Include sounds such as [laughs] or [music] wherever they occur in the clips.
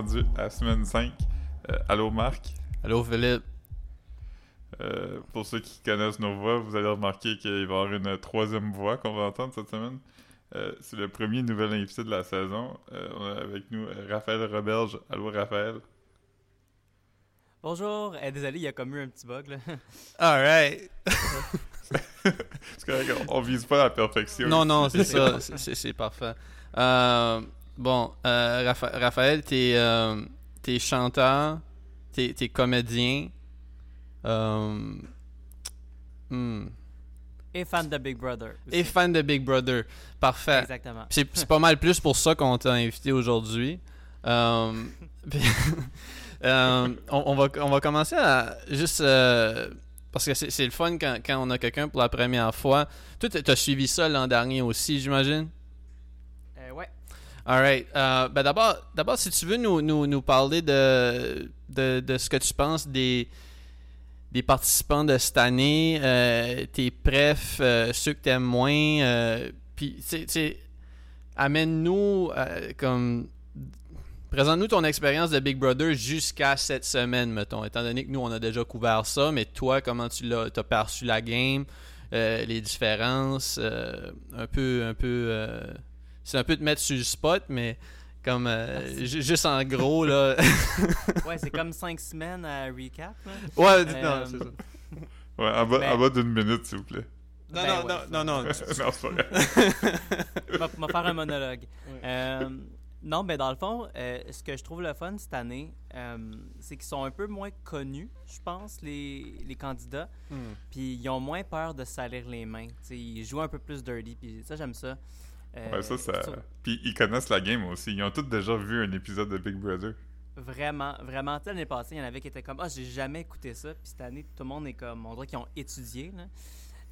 rendu à semaine 5. Euh, allô Marc? Allô Philippe? Euh, pour ceux qui connaissent nos voix, vous allez remarquer qu'il va y avoir une troisième voix qu'on va entendre cette semaine. Euh, c'est le premier nouvel invité de la saison. Euh, on a avec nous Raphaël Roberge. Allô Raphaël? Bonjour, Eh, désolé, il y a comme eu un petit bug là. [laughs] Alright. [laughs] c'est correct, on, on vise pas la perfection. Non, non, c'est [laughs] ça. c'est parfait. Bon, euh, Rapha- Raphaël, t'es euh, t'es chanteur, t'es t'es comédien. euh, hmm, Et fan de Big Brother. aussi. et fan de Big Brother. Parfait. Exactement. C'est pas mal plus pour ça qu'on t'a invité aujourd'hui. Euh, [laughs] on, on va, on va commencer à juste. parce que c'est le fun quand, quand on a quelqu'un pour la première fois. Toi, t'as suivi ça l'an dernier aussi, j'imagine? Alright. Euh, ben d'abord, d'abord, si tu veux nous, nous, nous parler de, de, de ce que tu penses des, des participants de cette année, euh, tes prefs, euh, ceux que t'aimes moins, euh, puis tu tu amène-nous comme. Présente-nous ton expérience de Big Brother jusqu'à cette semaine, mettons. Étant donné que nous, on a déjà couvert ça, mais toi, comment tu l'as as perçu la game, les différences, un peu. Un peu c'est un peu te mettre sur le spot, mais comme. euh, juste en gros, là. [laughs] Ouais, c'est comme cinq semaines à recap. là. ouais, Euh, non, c'est ça. Ouais, en bas, Mais- en bas d'une minute, s'il vous plaît. Non, Ben non, ouais, non, ça. non, non, [laughs] non, c'est pas vrai. [laughs] m'a faire un monologue. Euh, non, mais dans le fond, euh, ce que je trouve le fun cette année, euh, c'est qu'ils sont un peu moins connus, je pense, les, les candidats. Hmm. Puis ils ont moins peur de salir les mains. T'sais, ils jouent un peu plus dirty. Puis ça, j'aime ça. Euh, Ouais, ça, ça. sur- Puis ils connaissent la game aussi. Ils ont tous déjà vu un épisode de Big Brother. Vraiment, vraiment. Tu sais, L'année passée, il y en avait qui étaient comme Ah, j'ai jamais écouté ça. Puis cette année, tout le monde est comme On dirait qu'ils ont étudié. Là.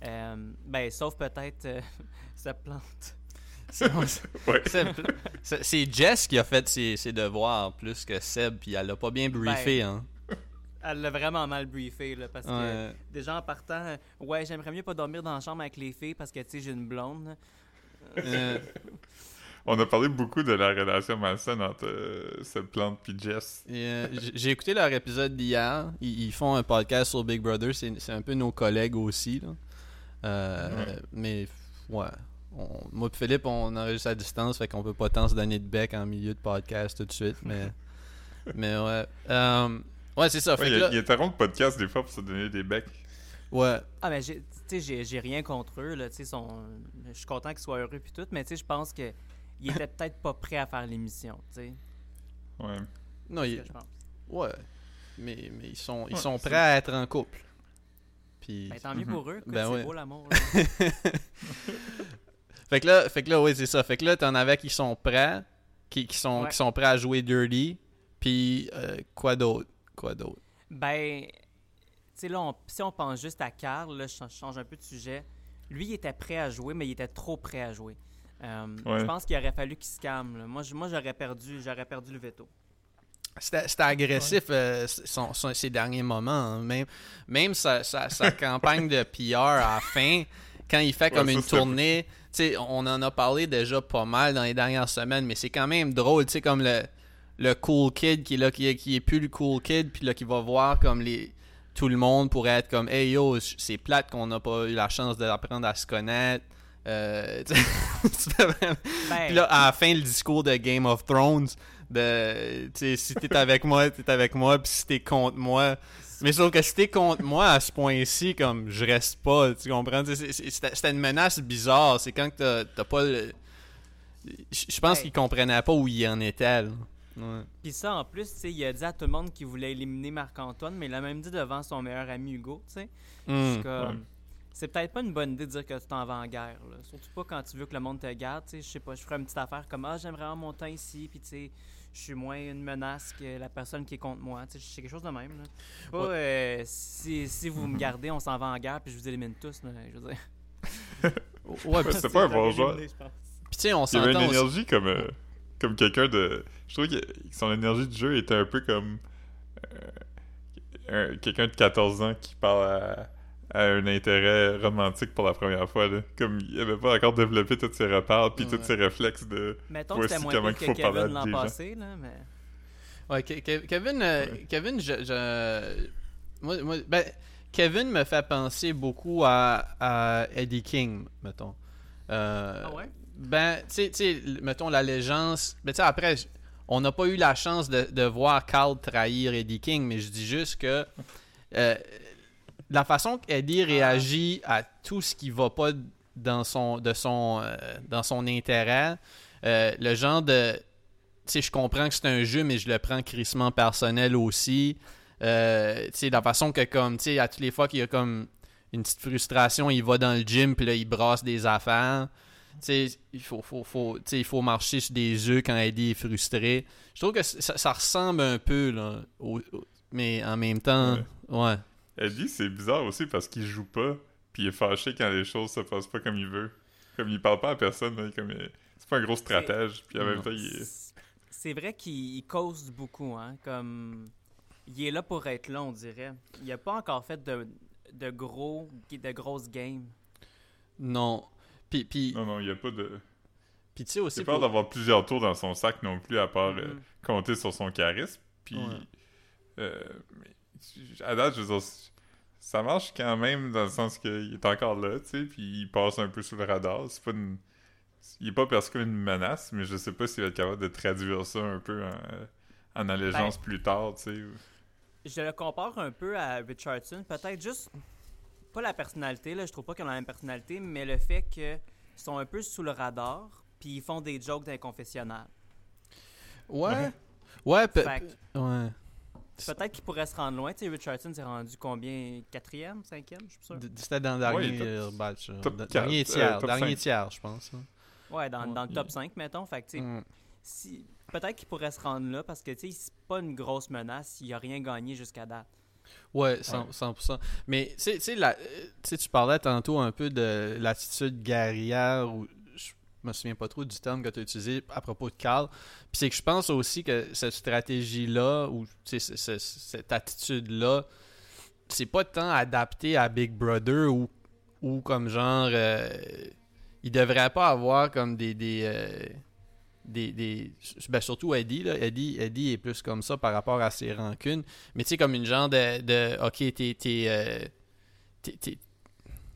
Euh, ben, sauf peut-être euh, [laughs] sa plante. [laughs] C'est- [laughs] Ouais. Jess qui a fait ses, ses devoirs plus que Seb, puis elle l'a pas bien briefé, hein. Elle l'a vraiment mal briefé. Là, parce que déjà en partant, ouais, j'aimerais mieux pas dormir dans la chambre avec les filles parce que tu sais, j'ai une blonde. Euh, On a parlé beaucoup de la relation malsaine entre euh, cette plante Jess. et, euh, j- J'ai écouté leur épisode d'hier. Ils, ils font un podcast sur Big Brother. C'est un peu nos collègues aussi. Là. Euh, Ouais. Mais ouais. On- moi et Philippe, on enregistre à distance, fait qu'on peut pas tant se donner de bec en milieu de podcast tout de suite. Mais, [laughs] mais ouais. Euh, ouais, c'est ça. Ouais, Fait que il, là- il interrompt le podcast des fois pour se donner des becs. ouais. Ah, mais j'ai- tu sais, j'ai j'ai rien contre eux. Là, tu sais, sont- je suis content qu'ils soient heureux puis tout. Mais tu sais, je pense que ils étaient peut-être pas prêts à faire l'émission. Tu sais, Ouais. Non, il- je pense. ouais. Mais, mais ils sont, ils Ouais, sont c'est- prêts à être en couple. Puis. Ben, tant mieux Mhm. pour eux. Ben c'est ouais. beau l'amour. [laughs] là. Fait que là, fait que là, oui, c'est ça. Fait que là, t'en avais qui sont prêts, qui, qui sont, Ouais. qui sont prêts à jouer dirty. Puis euh, quoi d'autre? Quoi d'autre? Ben, sais, là, on- si on pense juste à Carl, là, je change- un peu de sujet. Lui, il était prêt à jouer, mais il était trop prêt à jouer. Euh, Ouais. Je pense qu'il aurait fallu qu'il se calme. là. Moi, j'aurais perdu, j'aurais perdu le veto. C'était c'était agressif euh, son- son- ces derniers moments. hein. Même, même sa, sa- sa [laughs] campagne de PR à la fin, quand il fait comme Ouais, une tournée, tu sais, on en a parlé déjà pas mal dans les dernières semaines, mais c'est quand même drôle, tu sais, comme le, le cool kid qui est là, qui est, qui est plus le cool kid, puis là, qui va voir comme les tout le monde pourrait être comme Hey yo, c'est plate qu'on n'a pas eu la chance d'apprendre à se connaître. Euh, [laughs] [laughs] Ben, puis là, à la fin, le discours de Game of Thrones, de, sais, si t'es avec moi, t'es avec moi, puis si t'es contre moi. Mais sauf que si t'es contre moi à ce point-ci, comme je reste pas, tu comprends? C'était une menace bizarre. C'est quand t'as pas le. Je pense Ouais. qu'il comprenait pas où il en était, là. Ouais. Puis ça, en plus, tu sais, il a dit à tout le monde qu'il voulait éliminer Marc-Antoine, mais il l'a même dit devant son meilleur ami Hugo, Hmm. comme, ouais. C'est peut-être pas une bonne idée de dire que tu t'en vas en guerre, là. Surtout pas quand tu veux que le monde te garde, tu sais. Je sais pas, je ferais une petite affaire comme « Ah, j'aimerais avoir mon temps ici, puis tu sais, je suis moins une menace que la personne qui est contre moi. » Tu sais, c'est quelque chose de même, là. Pas, euh, si, si vous me gardez, on s'en va en guerre, puis je vous élimine tous, là. Je veux dire. [laughs] Ouais, C'est pas un bon joueur. puis tu sais, on Il avait une s'entend énergie comme, euh, comme quelqu'un de. Je trouve que son énergie de jeu était un peu comme. euh, un- quelqu'un de 14 ans qui parle à, à un intérêt romantique pour la première fois. Là. Comme il avait pas encore développé tous ses repères puis Ouais. tous ses réflexes de. Mettons que Voici c'était moins comment faut que parler l'an gens. passé, là, mais... Ouais, Ke- Ke- Kevin, euh, Ouais. Kevin, je, je- moi, moi- ben, Kevin me fait penser beaucoup à, à Eddie King, mettons. Euh, Ah ouais? Ben, tu sais- mettons l'allégeance. Ben, tu sais, après, on n'a pas eu la chance de, de voir Carl trahir Eddie King, mais je dis juste que euh, la façon qu'Eddie réagit à tout ce qui va pas dans son, de son, euh, dans son intérêt, euh, le genre de. Tu sais, je comprends que c'est un jeu, mais je le prends crissement personnel aussi. Tu sais, la façon que, comme, tu sais, à toutes les fois qu'il y a comme une petite frustration, il va dans le gym, puis là, il brasse des affaires. Il faut, faut, faut, il faut marcher sur des œufs quand Eddie est frustré. Je trouve que ça, ça ressemble un peu, là, au- au- mais en même temps, ouais. Eddie, c'est bizarre aussi parce qu'il joue pas, puis il est fâché quand les choses se passent pas comme il veut. Comme il parle pas à personne, là, comme il- c'est pas un gros stratège, puis en même temps, il est... C'est- vrai qu'il il cause beaucoup, hein, comme... Il est là pour être là, on dirait. Il a pas encore fait de, de gros, de grosses games. Non. Puis, puis, Non, non, il y a pas de... puis tu sais aussi, C'est peur pour- d'avoir plusieurs tours dans son sac non plus, à part euh, Mhm. compter sur son charisme. Puis, Ouais. euh, mais, à date, je veux dire, ça marche quand même dans le sens qu'il est encore là, tu sais, puis il passe un peu sous le radar. C'est pas une... Il est pas perçu comme une menace, mais je sais pas s'il va être capable de traduire ça un peu en, en allégeance Ben, plus tard, tu sais. Je le compare un peu à Richardson. Peut-être juste... Pas la personnalité, là, je trouve pas qu'ils ont la même personnalité, mais le fait qu'ils sont un peu sous le radar, puis ils font des jokes d'inconfessionnal. Ouais. Ouais, pe- Fait que- ouais. Peut-être qu'il pourrait se rendre loin. Tu sais, Richardson s'est rendu combien? Quatrième? Cinquième? Je suis pas sûr. C'était dans le Ouais, dernier top- batch. dernier tiers, dernier tiers, je pense. hein. Ouais, dans, Ouais. dans le top Il- 5, mettons. Fait que, tu sais, Mm. si, peut-être qu'il pourrait se rendre là parce que, tu sais, c'est pas une grosse menace. Il a rien gagné jusqu'à date. Ouais, 100%. 100%. Mais tu sais- euh, tu parlais tantôt un peu de l'attitude guerrière, ou je me souviens pas trop du terme que tu as utilisé à propos de Carl. Puis c'est que je pense aussi que cette stratégie-là, ou cette attitude-là, c'est pas tant adapté à Big Brother ou, ou comme genre. euh, il devrait pas avoir comme des. des euh, des, des- ben surtout Eddie, là. Eddie, Eddie est plus comme ça par rapport à ses rancunes. Mais tu sais, comme une genre de. de ok, t'es. t'es, euh,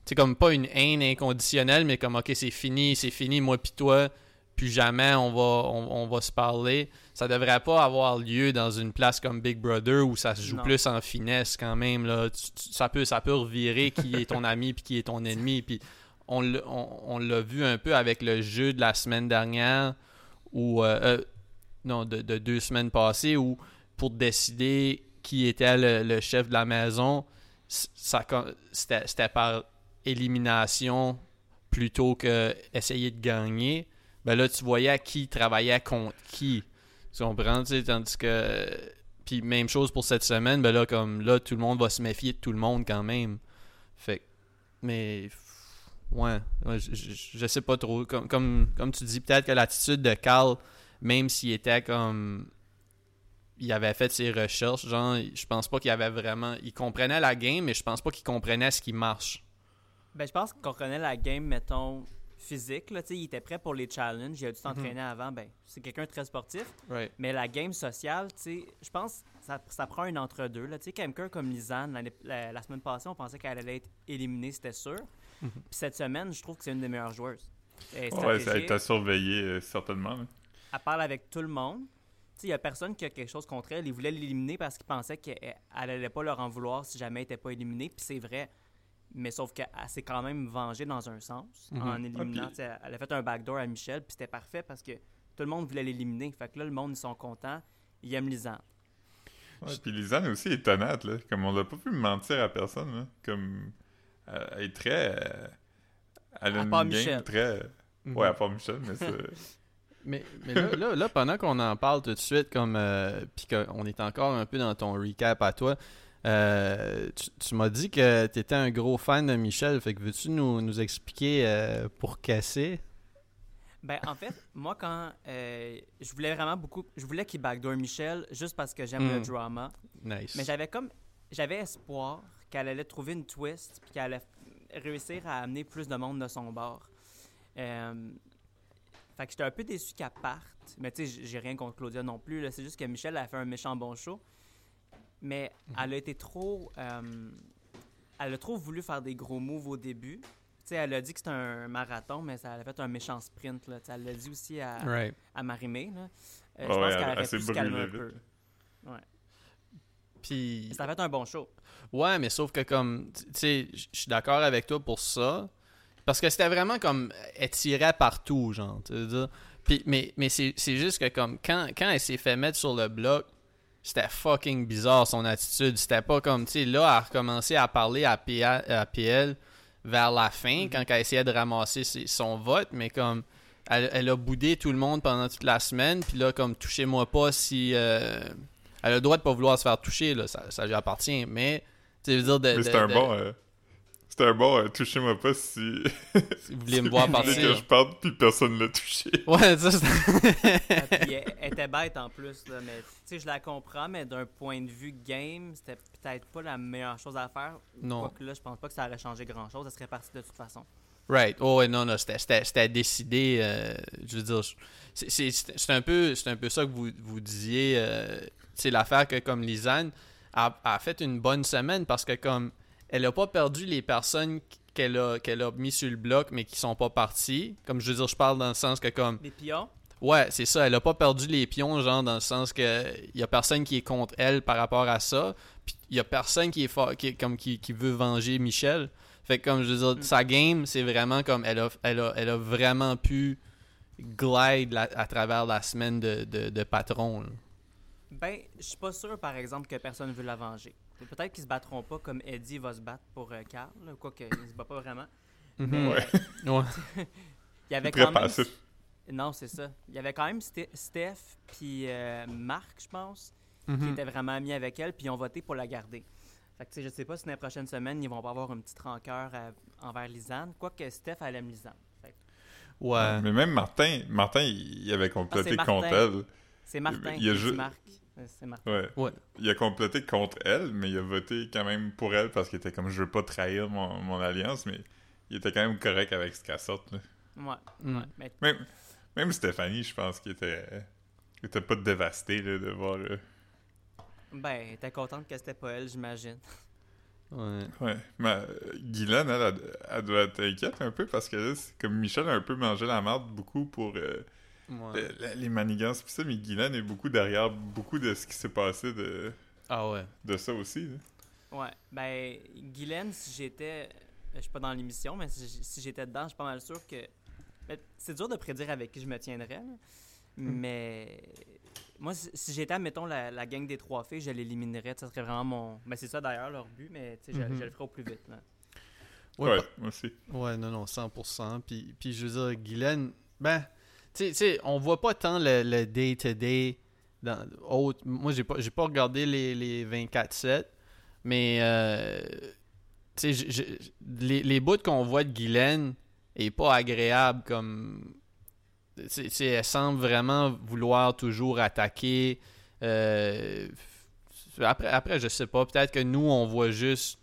c'est comme pas une haine inconditionnelle, mais comme ok, c'est fini, c'est fini, moi pis toi, plus jamais on va, on, on va se parler. Ça devrait pas avoir lieu dans une place comme Big Brother où ça se joue Non. plus en finesse quand même. Là. Tu- tu- ça, peut, ça peut revirer qui est ton ami puis qui est ton [laughs] ennemi. Puis on l'a on, on l'a vu un peu avec le jeu de la semaine dernière ou euh, euh, non de, de deux semaines passées où pour décider qui était le, chef de la maison c'était par élimination plutôt que essayer de gagner. Ben là tu voyais qui travaillait contre qui. Tu comprends tu tandis que puis même chose pour cette semaine ben là comme là tout le monde va se méfier de tout le monde quand même. Fait mais Ouais, ouais, je, je- je sais pas trop. Comme, comme, comme tu dis, peut-être que l'attitude de Carl, même s'il était comme. Il avait fait ses recherches, genre, je pense pas qu'il avait vraiment. Il comprenait la game, mais je pense pas qu'il comprenait ce qui marche. Ben, je pense qu'on connaît la game, mettons, physique. Là, il était prêt pour les challenges. Il a dû s'entraîner avant. Ben, c'est quelqu'un de très sportif. Right. Mais la game sociale, je pense que ça, ça prend un entre-deux. là. Tu sais, quelqu'un comme Lisanne, la, la semaine passée, on pensait qu'elle allait être éliminée, c'était sûr. Mhm. Puis cette semaine, je trouve que c'est une des meilleures joueuses. Elle est Ouais, ça a stratégique, été à surveiller, euh, certainement. elle parle avec tout le monde. Il n'y a personne qui a quelque chose contre elle. Ils voulaient l'éliminer parce qu'ils pensaient qu'elle n'allait pas leur en vouloir si jamais elle n'était pas éliminée. Puis c'est vrai. Mais sauf qu'elle s'est quand même vengée dans un sens Mhm. en éliminant. Ah, sais, Elle a fait un backdoor à Michel, puis c'était parfait parce que tout le monde voulait l'éliminer. Fait que là, le monde, ils sont contents. Ils aiment Lisanne. Ouais, puis Lisanne aussi est honnête, là. Comme on l'a pas pu mentir à personne, là. Comme. Euh, elle est très. euh, elle a À une Michel. très. Mhm. Ouais, à part Michel, mais c'est. [laughs] Mais, mais là, là, là, pendant qu'on en parle tout de suite, comme euh, puis qu'on est encore un peu dans ton recap à toi, euh, tu, tu m'as dit que tu étais un gros fan de Michel. Fait que veux-tu nous, nous expliquer euh, pour casser? Ben, en fait, moi, quand euh, je voulais vraiment beaucoup, je voulais qu'il backdoor Michel juste parce que j'aime le Mm. drama. Nice. Mais j'avais comme, j'avais espoir qu'elle allait trouver une twist, puis qu'elle allait réussir à amener plus de monde de son bord. Euh, fait que j'étais un peu déçu qu'elle parte. Mais tu sais, j'ai rien contre Claudia non plus. là. C'est juste que Michel a fait un méchant bon show. Mais elle a été trop. euh, elle a trop voulu faire des gros moves au début. Tu sais, elle a dit que c'était un marathon, mais ça, elle a fait un méchant sprint. Là. Elle l'a dit aussi à, Right. à Marimé. Là. Euh, je Ouais, pense elle- qu'elle aurait s'est pu se calmer un peu. vite. Puis. Ça fait un bon show. Ouais, mais sauf que comme, tu sais, je suis d'accord avec toi pour ça. Parce que c'était vraiment comme, elle tirait partout, genre, tu veux dire. Puis, mais mais c'est juste que comme, quand, quand elle s'est fait mettre sur le bloc, c'était fucking bizarre son attitude. C'était pas comme, tu sais, là, elle a recommencé à parler à PL, à PL vers la fin, quand elle essayait de ramasser ses- son vote, mais comme, elle, elle a boudé tout le monde pendant toute la semaine, puis là, comme, touchez-moi pas si... euh, elle a le droit de pas vouloir se faire toucher, là, ça, ça lui appartient, mais... Tu veux dire de... C'était un de- bon. euh, C'était un bon. euh, Touchez-moi pas si. Si vous voulez me voir [laughs] vous voulez partir. que je parte, puis personne l'a touché. [laughs] Ouais, ça, c'est... Ah, elle, elle était bête en plus, là, mais tu sais, je la comprends, mais d'un point de vue game, c'était peut-être pas la meilleure chose à faire. Non. Quoique là, je pense pas que ça aurait changé grand chose, elle serait partie de toute façon. Right. Oh, ouais, non, non, c'était, c'était, c'était décidé. euh, je veux dire, c'est, c'est, c'est- c'est un, peu, c'est un peu ça que vous, vous disiez. C'est l'affaire que, comme Lisanne, a, a fait une bonne semaine parce que, comme, elle a pas perdu les personnes qu'elle a, qu'elle a mis sur le bloc, mais qui sont pas parties. Comme je veux dire, je parle dans le sens que, comme, Les pions, Ouais, c'est ça. Elle a pas perdu les pions, genre, dans le sens que y a personne qui est contre elle par rapport à ça. Puis il y a personne qui est, fort, qui, comme, qui, qui veut venger Michel. Fait que, comme je veux dire, Mm. sa game, c'est vraiment comme elle a, elle a, elle a vraiment pu glide la- à travers la semaine de, de, de patron. là. Ben, je suis pas sûr, par exemple, que personne veut la venger. Peut-être qu'ils se battront pas comme Eddie va se battre pour euh, Carl, quoique il se bat pas vraiment. Mhm. Ouais. Ouais. [laughs] Il y avait Très quand même... passif. Non, c'est ça. Il y avait quand même Ste- Steph puis euh, Marc, je pense, qui Mhm. étaient vraiment amis avec elle, puis ils ont voté pour la garder. Fait que, je sais pas si dans les prochaines semaines, ils vont pas avoir une petite rancœur à- envers Lisanne. Quoique Steph, elle aime Lisanne. Fait Ouais. Mais même Martin, Martin, il il avait comploté Ah, contre Martin. elle. C'est Martin Il y a qui ju- dit Marc. C'est Martin. Ouais. Ouais. Il a comploté contre elle, mais il a voté quand même pour elle parce qu'il était comme je veux pas trahir mon, mon alliance, mais il était quand même correct avec ce qu'elle sorte. là. Ouais. Mm. ouais. Mais Même, même Stéphanie, je pense qu'il était, qu'il était pas dévasté là, de voir. euh, ben, t'es contente que c'était pas elle, j'imagine. Ouais. Ouais. Mais euh, Guylaine, elle, elle, elle doit être inquiète un peu parce que là, c'est comme Michel a un peu mangé la marde beaucoup pour euh, Ouais. le- le- les manigances pis ça, mais Guylaine est beaucoup derrière beaucoup de ce qui s'est passé de, Ah ouais. de ça aussi. là. Ouais. Ben, Guylaine, si j'étais. Je suis pas dans l'émission, mais si, j'étais dedans, je suis pas mal sûr que. mais C'est dur de prédire avec qui je me tiendrais, là. mais. Moi, si, j'étais, mettons, la, la gang des trois filles, je l'éliminerais. Ça serait vraiment mon. Ben, c'est ça d'ailleurs leur but, mais tu sais, je, Mhm. je le ferais au plus vite. là. Ouais, moi aussi. Ouais, non, non, 100%. Puis, puis je veux dire, Guylaine, ben, tu sais- on voit pas tant le le day-to-day. dans autre, moi, j'ai pas, j'ai pas regardé les, les 24-7, mais, euh, tu sais, les, les bouts qu'on voit de Guylaine est pas agréable comme. tu sais- tu sais, elle semble vraiment vouloir toujours attaquer. euh, après, après, je sais pas. Peut-être que nous, on voit juste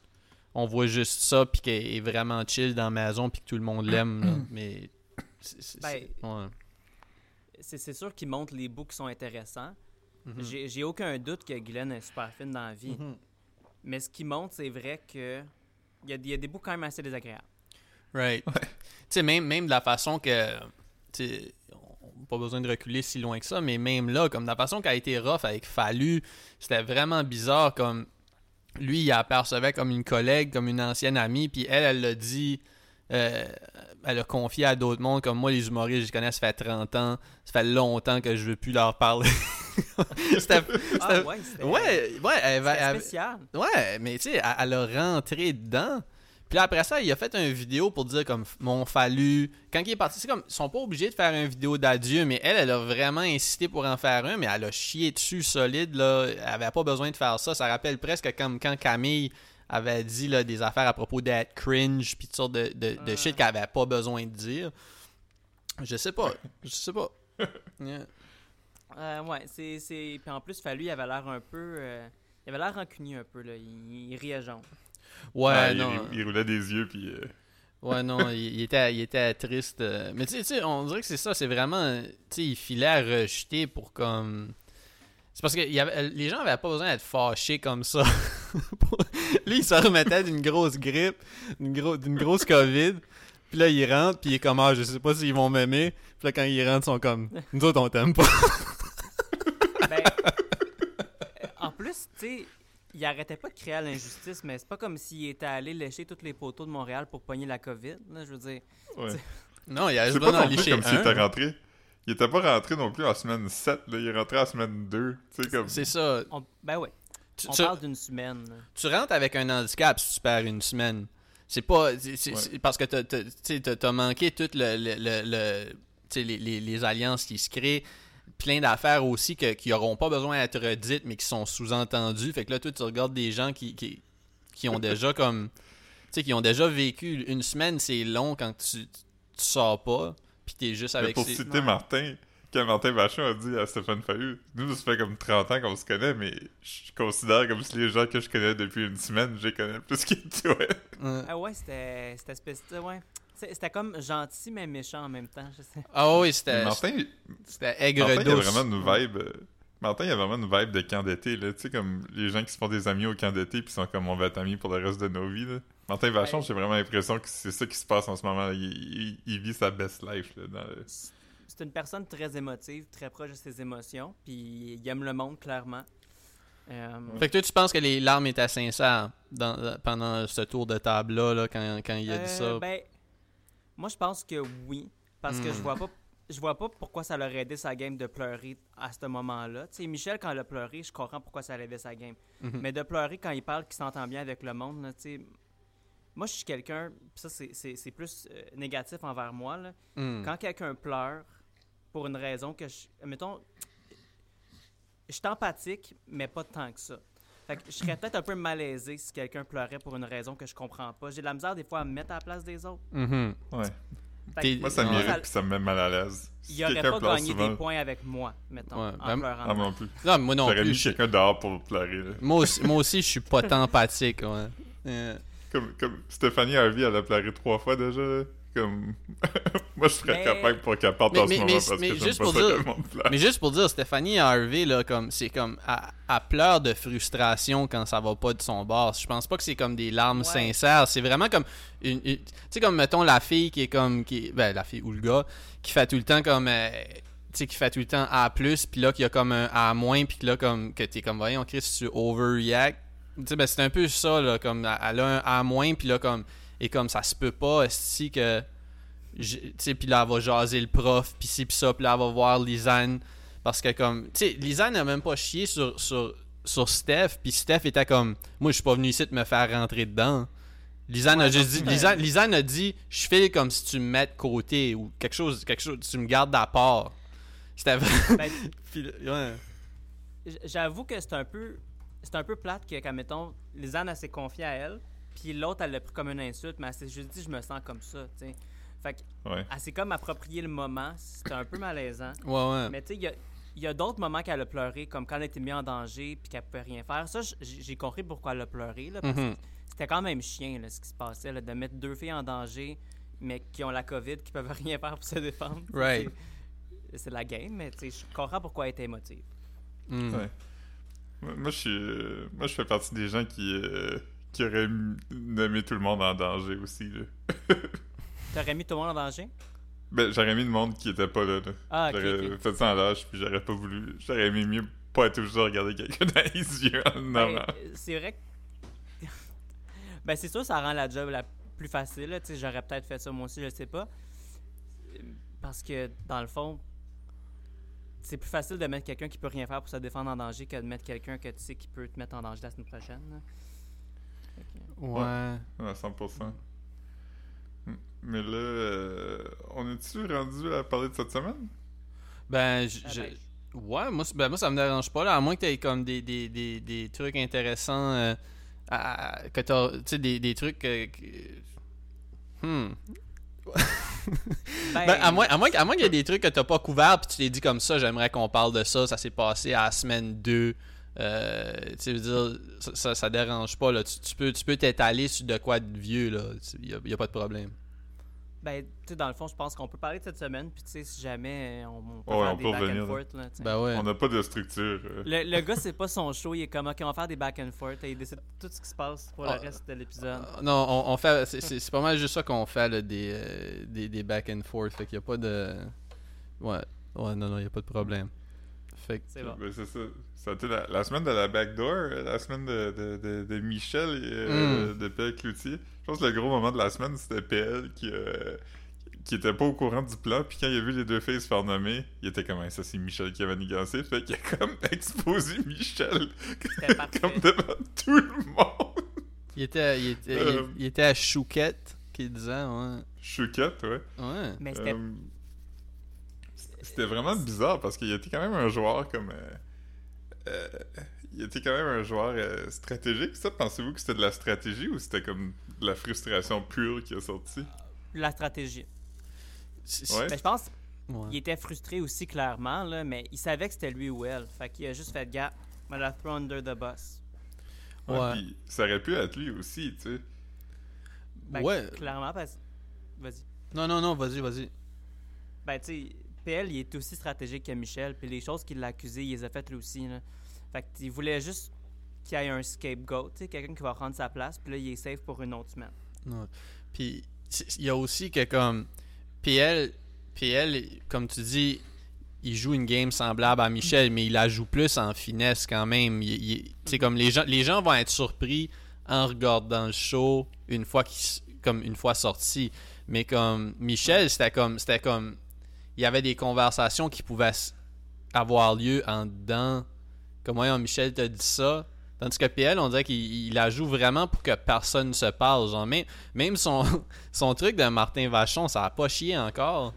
on voit juste ça puis qu'elle est vraiment chill dans la maison puis que tout le monde l'aime là. [clears throat] mais c'est- c'est- Ben, c'est- ouais. C'est c'est sûr qu'ils montrent les bouts qui sont intéressants. Mhm. J'ai j'ai aucun doute que Guylaine est super fine dans la vie. Mhm. Mais ce qui montre, c'est vrai que. Il y, a, il y a des bouts quand même assez désagréables. Right. Tu sais, même, même de la façon que. Tu sais, on n'a pas besoin de reculer si loin que ça, mais même là, comme de la façon qu'elle a été rough avec Fallu, c'était vraiment bizarre. Comme lui, il apercevait comme une collègue, comme une ancienne amie, puis elle, elle l'a dit. euh, elle a confié à d'autres mondes, comme moi, les humoristes, je les connais, ça fait 30 ans, ça fait longtemps que je veux plus leur parler. [laughs] c'était. Ah ouais, c'était Ouais, ouais, elle, spécial. Ouais, mais tu sais, elle, elle a rentré dedans. Puis là, après ça, il a fait une vidéo pour dire comme mon fallu. Quand il est parti, c'est comme ils sont pas obligés de faire une vidéo d'adieu, mais elle, elle a vraiment insisté pour en faire un, mais elle a chié dessus solide là. Elle avait pas besoin de faire ça. Ça rappelle presque comme quand Camille avait dit là, des affaires à propos d'être cringe puis toutes sortes de, de, de shit qu'elle avait pas besoin de dire. Je sais pas. Je sais pas. [laughs] Yeah. Euh, ouais, c'est. c'est- Puis en plus, Fallu, il avait l'air un peu. euh, Il avait l'air rancunier un peu, là. Il, il riait jaune. Ouais, il- non. il, il roulait des yeux, puis. euh, Ouais, non, il, il était, il était triste. euh. Mais tu sais- tu sais, on dirait que c'est ça, c'est vraiment. Tu sais, il filait à rejeter pour comme. C'est parce que il y avait- les gens avaient pas besoin d'être fâchés comme ça. [laughs] Lui, il se remettait d'une grosse grippe, d'une gros, d'une grosse COVID. Puis là, il rentre, puis il est comme, ah, je sais pas s'ils vont m'aimer. Puis là, quand il rentre, ils sont comme, nous autres, on t'aime pas. Ben, euh, en plus, tu sais, il arrêtait pas de créer l'injustice, mais c'est pas comme s'il était allé lécher tous les poteaux de Montréal pour pogner la COVID. Là, je veux dire, ouais. non, il a juste pas besoin d'en licher comme s'il était rentré. Il était pas rentré non plus en semaine 7, là. Il est rentré en semaine 2. Tu sais, comme. C'est ça. on- ben ouais, Tu, on tu- parle d'une semaine. là. tu rentres avec un handicap si tu perds une semaine. C'est pas. c'est- Ouais. parce que t'as- t'as manqué toutes le, le, le- le- tu sais, les, les- les alliances qui se créent. Plein d'affaires aussi que- qui n'auront pas besoin d'être redites, mais qui sont sous-entendues. Fait que là, toi, tu regardes des gens qui, qui, qui ont déjà comme. Tu sais, qui ont déjà vécu une semaine, c'est long quand tu, tu sors pas. Puis t'es juste Mais avec pour citer Ouais. Martin, quand Martin Vachon a dit à Stéphane Fayeux, nous, ça fait comme 30 ans qu'on se connaît, mais je considère comme si les gens que je connais depuis une semaine, je les connais plus que toi. Ouais. Ah ouais, c'était espèce de- ouais. C'était comme gentil mais méchant en même temps, je sais. Ah oui, c'était Martin, c'était aigre Martin, il a vraiment une vibe. Martin, il a vraiment une vibe de camp d'été, là. Tu sais, comme les gens qui se font des amis au camp d'été, puis sont comme on va être amis pour le reste de nos vies, là. Martin Vachon, Ouais. j'ai vraiment l'impression que c'est ça qui se passe en ce moment. Il, il- il vit sa best life, là. Dans le- C'est une personne très émotive, très proche de ses émotions, puis il aime le monde clairement. Euh, Fait que toi, tu penses que les larmes étaient sincères dans, pendant ce tour de table-là, là, quand, quand il a dit euh, ça? ben, moi je pense que oui, parce que Hmm. je vois pas, je vois pas pourquoi ça l'aurait aidé sa game de pleurer à ce moment-là. Tu sais, Michel quand il a pleuré, je comprends pourquoi ça l'aidait sa game, Mhm. mais de pleurer quand il parle qu'il s'entend bien avec le monde, là, tu sais. Moi, je suis quelqu'un, pis ça c'est- plus euh, négatif envers moi. Là. Hmm. Quand quelqu'un pleure pour une raison que je. Mettons. Je suis empathique, mais pas tant que ça. Fait que je serais peut-être un peu malaisé si quelqu'un pleurait pour une raison que je comprends pas. J'ai de la misère des fois à me mettre à la place des autres. Mhm. Ouais. Moi, ça m'irrite, puis ça me met mal à l'aise. Si il aurait quelqu'un pas gagné souvent- des points avec moi, mettons, Ouais, en ben- pleurant. Ah, moi non plus. Non, moi non J'aurais plus. mis quelqu'un dehors pour pleurer. Moi aussi, moi aussi, je suis pas tant [laughs] empathique. Ouais. Euh, Comme, comme Stéphanie Harvey, elle a pleuré trois fois déjà. Comme... [laughs] Moi, je serais Mais- capable pour qu'elle parte Mais- en ce mais- moment mais- parce mais que j'aime juste pas pour ça dire- que le monde pleure. Mais juste pour dire, Stéphanie Harvey, là, comme, c'est comme, elle, elle pleure de frustration quand ça va pas de son bord. Je pense pas que c'est comme des larmes Ouais. sincères. C'est vraiment comme une, une- tu sais, comme, mettons, la fille qui est comme, qui ben, la fille ou le gars, qui fait tout le temps comme, euh, tu sais, qui fait tout le temps A+, puis là, qu'il y a comme un A-, puis que là, comme, que t'es comme, voyons, Chris, tu overreact. Tu sais, ben, c'est un peu ça, là, comme, elle a un A-, puis là, comme, et comme, ça se peut pas, si que tu sais, puis là, elle va jaser le prof, puis ci, puis ça, puis là, elle va voir Lisanne. Parce que, comme, tu sais, Lisanne n'a même pas chié sur, sur, sur Steph, puis Steph était comme, moi, je suis pas venu ici te me faire rentrer dedans. Lisanne a juste dit, Lisanne, Lisanne a dit, je fais comme si tu me mets de côté, ou quelque chose, quelque chose, tu me gardes à part. C'était. Ben, [laughs] ouais. J'avoue que c'est un peu c'est un peu plate que, quand mettons, Lisanne, s'est confiée à elle, puis l'autre, elle l'a pris comme une insulte, mais elle s'est juste dit, je me sens comme ça, tu sais. Fait que, Ouais. elle s'est comme approprié le moment, c'était un peu malaisant. Ouais, ouais. Mais tu sais, il y a, il y a d'autres moments qu'elle a pleuré, comme quand elle était mise en danger puis qu'elle pouvait rien faire. Ça, j'ai compris pourquoi elle a pleuré, là, parce Mhm. que c'était quand même chien, là, ce qui se passait, là, de mettre deux filles en danger, mais qui ont la COVID, qui peuvent [laughs] rien faire pour se défendre. [laughs] Right. C'est- la game, mais tu sais, je comprends pourquoi elle était émotive. Mm. Ouais. Moi, moi, je suis, euh, moi, je fais partie des gens qui, euh, qui auraient m- nommé tout le monde en danger aussi. [laughs] T'aurais mis tout le monde en danger? Ben, j'aurais mis le monde qui était pas là. là. Ah, ok, j'aurais fait ça en lâche, puis j'aurais pas voulu. J'aurais aimé mieux pas être obligé de regarder quelqu'un dans les yeux en Ben, c'est vrai que... [laughs] ben, c'est sûr, ça rend la job la plus facile. J'aurais peut-être fait ça moi aussi, je sais pas. Parce que, dans le fond, c'est plus facile de mettre quelqu'un qui peut rien faire pour se défendre en danger que de mettre quelqu'un que tu sais qui peut te mettre en danger la semaine prochaine. là. Ouais. À 100%. Mm. Mais là, euh, on est-tu rendu à parler de cette semaine? Ben, Ah, je- ben, ouais, moi, ben, moi, ça me dérange pas, là, à moins que tu aies comme des, des, des, des trucs intéressants, euh, à- à- que t'as, tu sais, des, des trucs que... que- Hmm. ben, Ben, à moins, à moins, à moins qu'il y ait des trucs que t'as pas couverts, puis tu t'es dit comme ça, j'aimerais qu'on parle de ça, ça s'est passé à la semaine 2 Euh, tu veux dire, ça, ça, ça dérange pas. Là. Tu, tu peux tu peux t'étaler sur de quoi de vieux. Il n'y a, y a pas de problème. Ben, tu sais, dans le fond, je pense qu'on peut parler de cette semaine, puis tu sais, si jamais euh, on, on peut Ouais, faire on des peut back revenir, and forth, là. Ben ouais. On n'a pas de structure. euh. Le, le gars, c'est pas son show, il est comme, ok, on va faire des back and forth, et il décide tout ce qui se passe pour Ah. le reste de l'épisode. Euh, Non, on, on fait. c'est- C'est c'est pas mal juste ça qu'on fait, là, des, euh, des, des back and forth. Fait qu'il n'y a pas de. Ouais. Ouais, non, non, il n'y a pas de problème. Fait que. C'est bon. Ben, c'est ça. Ça a été la, la semaine de la backdoor, euh, la semaine de, de, de, de Michel et euh, Mm. de PL Cloutier. Je pense que le gros moment de la semaine, c'était PL qui, euh, qui était pas au courant du plan. Puis quand il a vu les deux filles se faire nommer, il était comme, ça c'est Michel qui avait manigancé. Fait qu'il a comme [laughs] exposé Michel [laughs] comme devant tout le monde. Il était, il était, Euh. il, il était à Chouquette, qui disait, ouais. Chouquette, ouais. Ouais. Mais c'était. Euh, C'était vraiment bizarre parce qu'il était quand même un joueur comme. euh, euh, il était quand même un joueur euh, stratégique. Ça, pensez-vous que c'était de la stratégie ou c'était comme de la frustration pure qui est sortie? La stratégie. Ouais. Mais je pense ouais. Il était frustré aussi, clairement, là, mais il savait que c'était lui ou elle. Fait qu'il a juste fait gars, me la throw under the bus. Ouais. puis ça aurait pu être lui aussi, tu sais. Ben, Ouais. Clairement, parce. Vas-y. Non, non, non, vas-y, vas-y. Ben, tu sais, PL, il est aussi stratégique que Michel, puis les choses qu'il l'a accusé, il les a faites lui aussi, là. Fait qu'il voulait juste qu'il y ait un scapegoat, quelqu'un qui va prendre sa place, puis là, il est safe pour une autre semaine. Puis il y a aussi que comme PL, PL, comme tu dis, il joue une game semblable à Michel, mais il la joue plus en finesse quand même. Il, il- comme les gens, les gens vont être surpris en regardant le show une fois qu'il comme une fois sorti. Mais comme Michel, c'était comme c'était comme il y avait des conversations qui pouvaient avoir lieu en dedans. Comme voyons, Michel t'a dit ça. Tandis que PL, on dirait qu'il il la joue vraiment pour que personne ne se parle. Genre, même, même son, [laughs] son truc de Martin Vachon, ça a pas chié encore.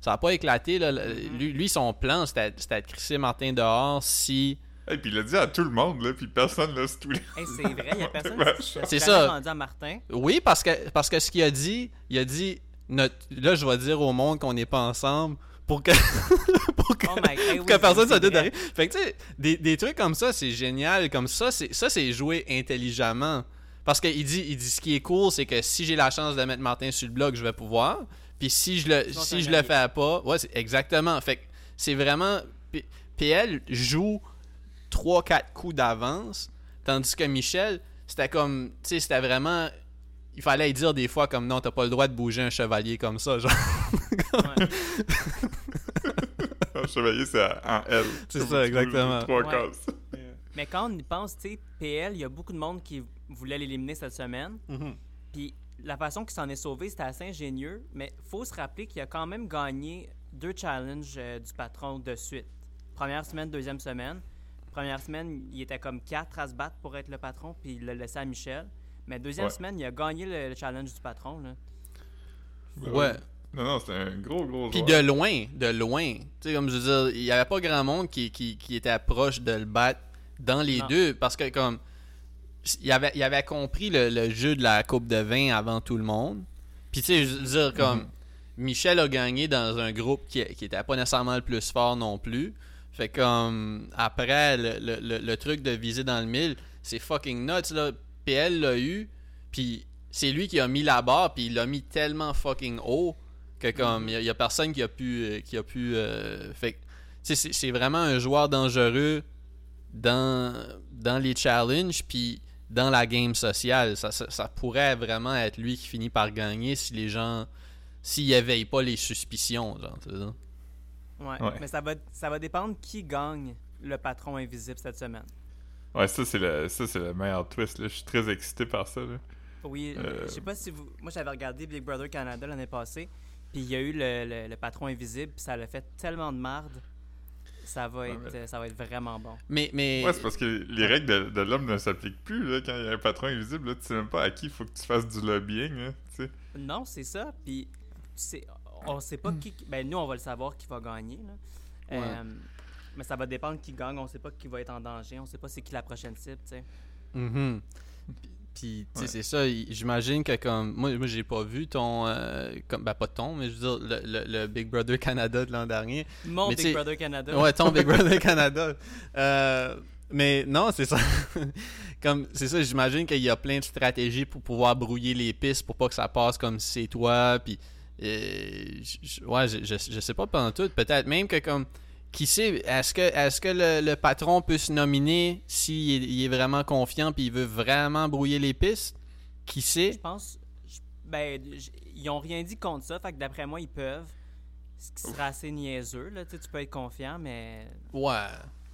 Ça a pas éclaté. Là. Le- Lui, lui, son plan, c'était c'était de crisser Martin dehors si. Et puis il l'a dit à tout le monde, là, puis personne l'a stoulé. [laughs] Hey, c'est vrai, il y a personne [laughs] qui C'est ça. rendu à Martin. Oui, parce que, parce que ce qu'il a dit, il a dit notre, là, je vais dire au monde qu'on n'est pas ensemble pour que, [laughs] pour que, Oh my God, pour oui, que personne se doute. Fait que, tu sais, des, des trucs comme ça, c'est génial. Comme ça, c'est, ça, c'est joué intelligemment. Parce qu'il dit, il dit ce qui est cool, c'est que si j'ai la chance de mettre Martin sur le blog, je vais pouvoir. Puis si je le, si je le fais pas, ouais, c'est exactement. Fait que c'est vraiment. PL joue 3-4 coups d'avance. Tandis que Michel, c'était comme. Tu sais, c'était vraiment. Il fallait dire des fois comme non, t'as pas le droit de bouger un chevalier comme ça. Genre. Ouais. Un chevalier, c'est en L. C'est ça, exactement. Trois Ouais. cases. Mais quand on y pense, tu sais, PL, il y a beaucoup de monde qui voulait l'éliminer cette semaine. Puis la façon qu'il s'en est sauvé, c'était assez ingénieux. Mais faut se rappeler qu'il a quand même gagné deux challenges euh, du patron de suite. Première semaine, deuxième semaine. Première semaine, il était comme quatre à se battre pour être le patron, puis il l'a laissé à Michel. Mais deuxième Ouais. semaine, il a gagné le, le challenge du patron. Là. Ben Ouais. oui. Non, non, c'était un gros, gros Puis de loin, de loin. Tu sais, comme je veux dire, il y avait pas grand monde qui, qui, qui était proche de le battre dans les Non. deux. Parce que, comme, il avait, il avait compris le, le jeu de la coupe de vin avant tout le monde. Puis, tu sais, je veux dire, comme, Michel a gagné dans un groupe qui, qui était pas nécessairement le plus fort non plus. Fait comme, après, le, le, le, le truc de viser dans le mille, c'est fucking nuts, là. PL l'a eu, puis c'est lui qui a mis la barre, puis il l'a mis tellement fucking haut que comme il y, a personne qui a pu euh, qui a pu euh, fait que, tu sais, c'est c'est vraiment un joueur dangereux dans dans les challenges puis dans la game sociale ça, ça, ça pourrait vraiment être lui qui finit par gagner si les gens s'ils éveillent pas les suspicions genre tu sais. Ouais. Ouais. Mais ça va, ça va dépendre qui gagne le patron invisible cette semaine. Ouais, ça, c'est le, ça, c'est le meilleur twist. Là. Je suis très excité par ça. Là. Oui, Euh. je sais pas si vous. Moi, j'avais regardé Big Brother Canada l'année passée, puis il y a eu le, le- le patron invisible, puis ça l'a fait tellement de marde. Ça va, Ouais, être, ça va être vraiment bon. mais mais Ouais, c'est parce que les règles de, de l'homme ne s'appliquent plus. Là, quand il y a un patron invisible, là, tu sais même pas à qui il faut que tu fasses du lobbying. Là, tu sais. Non, c'est ça, puis c'est- on sait pas qui. Ben, nous, on va le savoir qui va gagner. là. Ouais. Euh, mais ça va dépendre qui gagne. On sait pas qui va être en danger. On sait pas c'est qui la prochaine cible, tu sais. Mhm. Puis, tu sais, Ouais. c'est ça. J'imagine que comme. Moi, moi j'ai pas vu ton. euh, comme, ben, pas ton, mais je veux dire, le, le- le Big Brother Canada de l'an dernier. Mon Mais Big Brother Canada. Ouais, ton Big [laughs] Brother Canada. Euh, Mais non, c'est ça. [laughs] comme c'est ça, j'imagine qu'il y a plein de stratégies pour pouvoir brouiller les pistes pour pas que ça passe comme si c'est toi. Puis, euh, j- j- ouais, je, je, je sais pas pendant tout. Peut-être même que comme qui sait, est-ce que est-ce que le, le patron peut se nominer s'il est, il est vraiment confiant puis il veut vraiment brouiller les pistes? Qui sait? Je pense. je- ben, ils ont rien dit contre ça, fait que d'après moi, ils peuvent. Ce qui serait assez niaiseux, là. Tu sais, tu peux être confiant, mais. Ouais.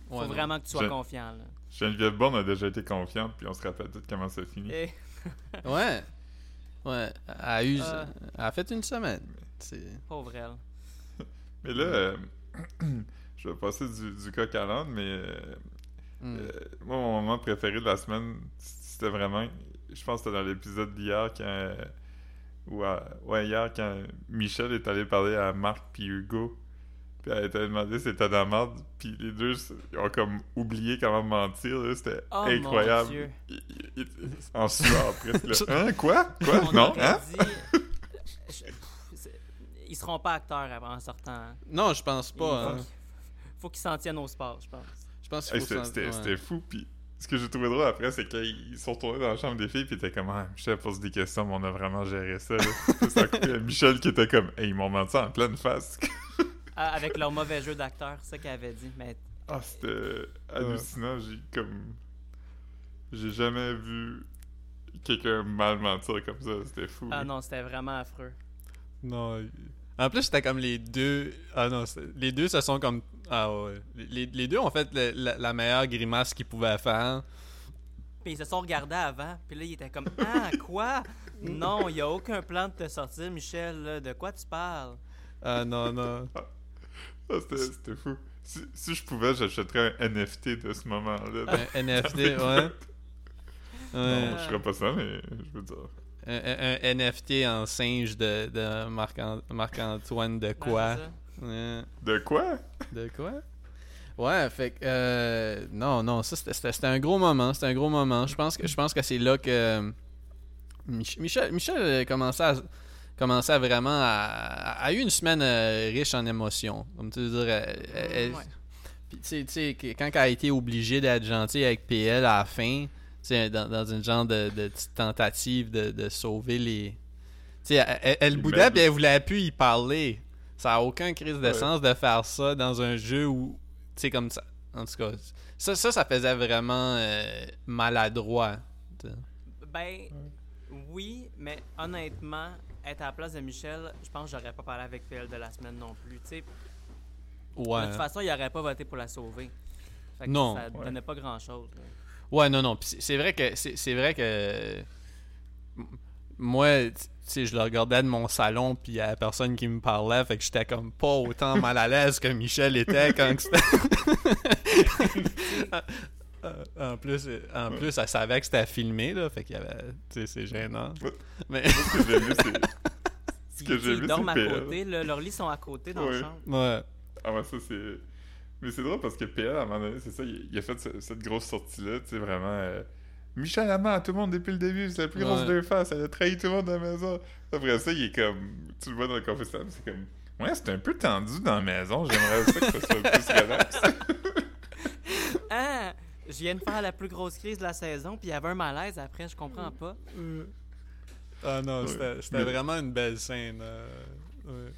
Faut Ouais, non. vraiment que tu sois Je- confiant, là. Geneviève Bourne a déjà été confiante, puis on se rappelle tout comment ça finit. Et- [laughs] Ouais. Ouais. Elle a, eu, Euh. elle a fait une semaine. Pauvre elle. [laughs] Mais là, euh, [clears throat] je vais passer du, du coq à l'âne, mais euh, Hmm. euh, moi, mon moment préféré de la semaine, c'était vraiment, je pense que c'était dans l'épisode d'hier, quand, euh, ou à- ouais, hier, quand Michel est allé parler à Marc puis Hugo, puis elle était demandé si c'était de la merde, puis les deux ils ont comme oublié comment mentir, là, c'était Oh, mon incroyable. Dieu. Il- il- il- en sueur presque. là. [laughs] Hein, quoi? Quoi? On non? Hein? dit- [laughs] je- Ils seront pas acteurs avant en sortant. hein. Non, je pense pas. hein. Faut qu'ils s'en tiennent au sport, je pense. Je pense Hey, qu'il faut c'était s'en- c'était- ouais. fou. Puis ce que j'ai trouvé drôle après, c'est qu'ils sont retournés dans la chambre des filles. Puis étaient comme, ah, Michel pose des questions, mais on a vraiment géré ça. [laughs] ça Michel qui était comme, hey, ils m'ont menti en pleine face. [laughs] Ah, avec leur mauvais jeu d'acteur, c'est ça qu'elle avait dit. Mais ah, c'était hallucinant. J'ai comme. J'ai jamais vu quelqu'un mal mentir comme ça. C'était fou. ah non, c'était vraiment affreux. Non. En plus, c'était comme les deux. Ah non, c'est- les deux se sont comme. Ah ouais. Les, les deux ont fait le- la, la meilleure grimace qu'ils pouvaient faire. Puis ils se sont regardés avant, puis là, ils étaient comme Ah, quoi? Non, il n'y a aucun plan de te sortir, Michel. là. De quoi tu parles Ah non, non. Ah, c'était c'était fou. Si, si je pouvais, j'achèterais un NFT de ce moment-là. Un NFT, [laughs] ouais. [laughs] Non, Ouais. je ferais pas ça, mais je veux dire. Un, NFT en singe de, de Marc-An- Marc-Antoine de Ouais, quoi. Ouais. De quoi? De quoi? Ouais, fait que euh, non, non, ça c'était- un gros moment, c'était un gros moment. Je pense que je pense que c'est là que euh, Mich- Michel Michel euh, commençait à commençait à vraiment à, a eu une semaine euh, riche en émotions. Comme tu veux dire, elle- elle- Ouais. puis tu sais- quand elle a été obligée d'être gentille avec PL à la fin, sais, dans, dans une genre de, de petite tentative de, de sauver les. Tu sais, elle, elle, boudait puis elle voulait plus y parler. Ça a aucun crise de Ouais. sens de faire ça dans un jeu où. Tu sais, comme ça. En tout cas, ça, ça, ça faisait vraiment euh, maladroit. Ben, oui, mais honnêtement, être à la place de Michel, je pense que j'aurais pas parlé avec PL de la semaine non plus. Tu sais, Ouais. De toute façon, il aurait pas voté pour la sauver. Fait que Non. Ça Ouais. donnait pas grand-chose. Ouais, non, non. Puis c'est- vrai que c'est c'est vrai que moi, tu sais, je le regardais de mon salon, puis il y a personne qui me parlait, fait que j'étais comme pas autant mal à l'aise que Michel était quand que c'était. [laughs] En plus, en plus, elle savait que c'était filmé, là, fait qu'il y avait, tu sais, c'est gênant. Ouais. Mais Ce que j'ai vu, c'est. [laughs] Ce que Ils, j'ai ils vu, dorment à côté, là, leurs lits sont à côté dans Ouais. la chambre. ouais, Ah ouais, ça c'est. Mais c'est drôle parce que PL, à un moment donné, c'est ça, il, il a fait ce- cette grosse sortie-là, tu sais, vraiment. euh, Michel a à tout le monde depuis le début, c'est la plus grosse Ouais. deux faces, elle a trahi tout le monde dans la maison. Après ça, il est comme. Tu le vois dans le confessionnal, c'est comme. Ouais, c'est un peu tendu dans la maison, j'aimerais ça que ça soit plus relax. [laughs] Ah! Je viens de faire la plus grosse crise de la saison, puis il y avait un malaise après, je comprends pas. Ah non, Ouais. c'était vraiment une belle scène. euh, ouais.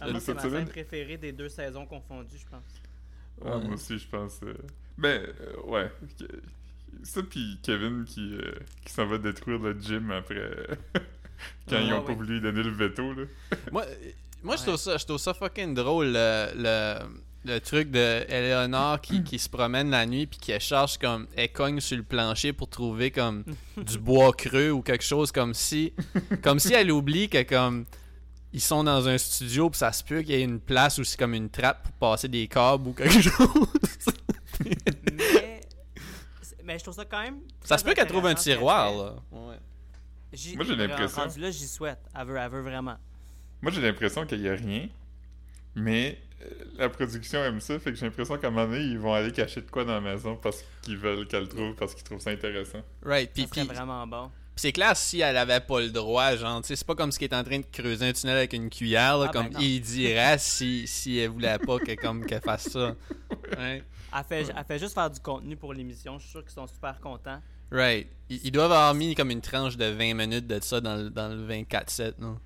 Ah, c'est ma semaine- scène préférée des deux saisons confondues, je pense. Ah, Ouais. moi aussi, je pense. euh, Ben, euh, ouais. Ça, puis Kevin qui, euh, qui s'en va détruire le gym après. [laughs] quand Ah, ils ont ouais. pas voulu lui donner le veto, là. [laughs] Moi, moi je, trouve ça, je trouve ça fucking drôle, le, le, le truc de Eleanor qui, qui se promène la nuit puis qui cherche comme. Elle cogne sur le plancher pour trouver comme [laughs] du bois creux ou quelque chose comme si. Comme si elle oublie que comme. Ils sont dans un studio puis ça se peut qu'il y ait une place où c'est comme une trappe pour passer des câbles ou quelque [laughs] chose. Mais, mais je trouve ça quand même. ça se peut qu'elle trouve un tiroir, là. Ouais. Moi, j'ai l'impression- là, j'y souhaite. Elle veut, elle veut vraiment. Moi, j'ai l'impression qu'il y a rien, mais euh, la production aime ça, fait que j'ai l'impression qu'à un moment donné, ils vont aller cacher de quoi dans la maison parce qu'ils veulent qu'elle le trouve, parce qu'ils trouvent ça intéressant. Right, puis- vraiment bon. Puis c'est clair si elle avait pas le droit, genre, tu sais, c'est pas comme ce qui est en train de creuser un tunnel avec une cuillère, là, Ah, ben comme il dirait si, si elle voulait pas que, comme, qu'elle fasse ça. Ouais. Elle fait, elle fait juste faire du contenu pour l'émission. Je suis sûr qu'ils sont super contents. Right. Ils, ils doivent avoir mis comme une tranche de 20 minutes de ça dans le, dans le 24-7, non?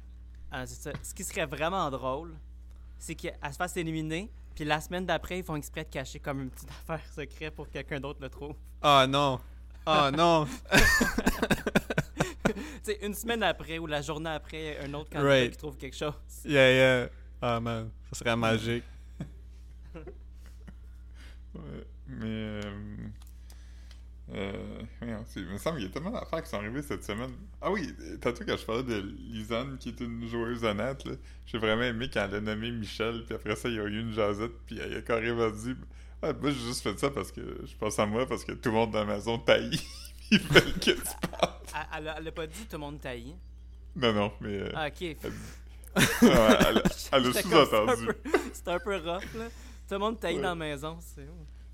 Ah, c'est ça. Ce qui serait vraiment drôle, c'est qu'elle se fasse éliminer, puis la semaine d'après, ils font exprès de cacher comme une petite [laughs] affaire secrète pour que quelqu'un d'autre le trouve. Ah non! Ah non! [laughs] tu sais, une semaine après ou la journée après, un autre candidat Right. qui trouve quelque chose. Yeah, yeah. Ah man, ça serait magique. [laughs] Ouais, mais. Euh, euh, il me semble qu'il y a tellement d'affaires qui sont arrivées cette semaine. Ah oui, tantôt quand je parlais de Lisanne, qui est une joueuse honnête, là, j'ai vraiment aimé quand elle a nommé Michel, puis après ça, il y a eu une jasette, puis elle a carrément dit Ah, moi j'ai juste fait ça parce que je pense à moi, parce que tout le monde dans la maison taillit. [laughs] Ils veulent que tu parles. Elle, elle, a- elle a pas dit tout le monde taillé. Non, non, mais. euh, Ah, ok. non, elle, elle a [laughs] sous-entendu. C'est un peu- c'est un peu rough, là. Tout le monde taillé Ouais. dans la maison, c'est.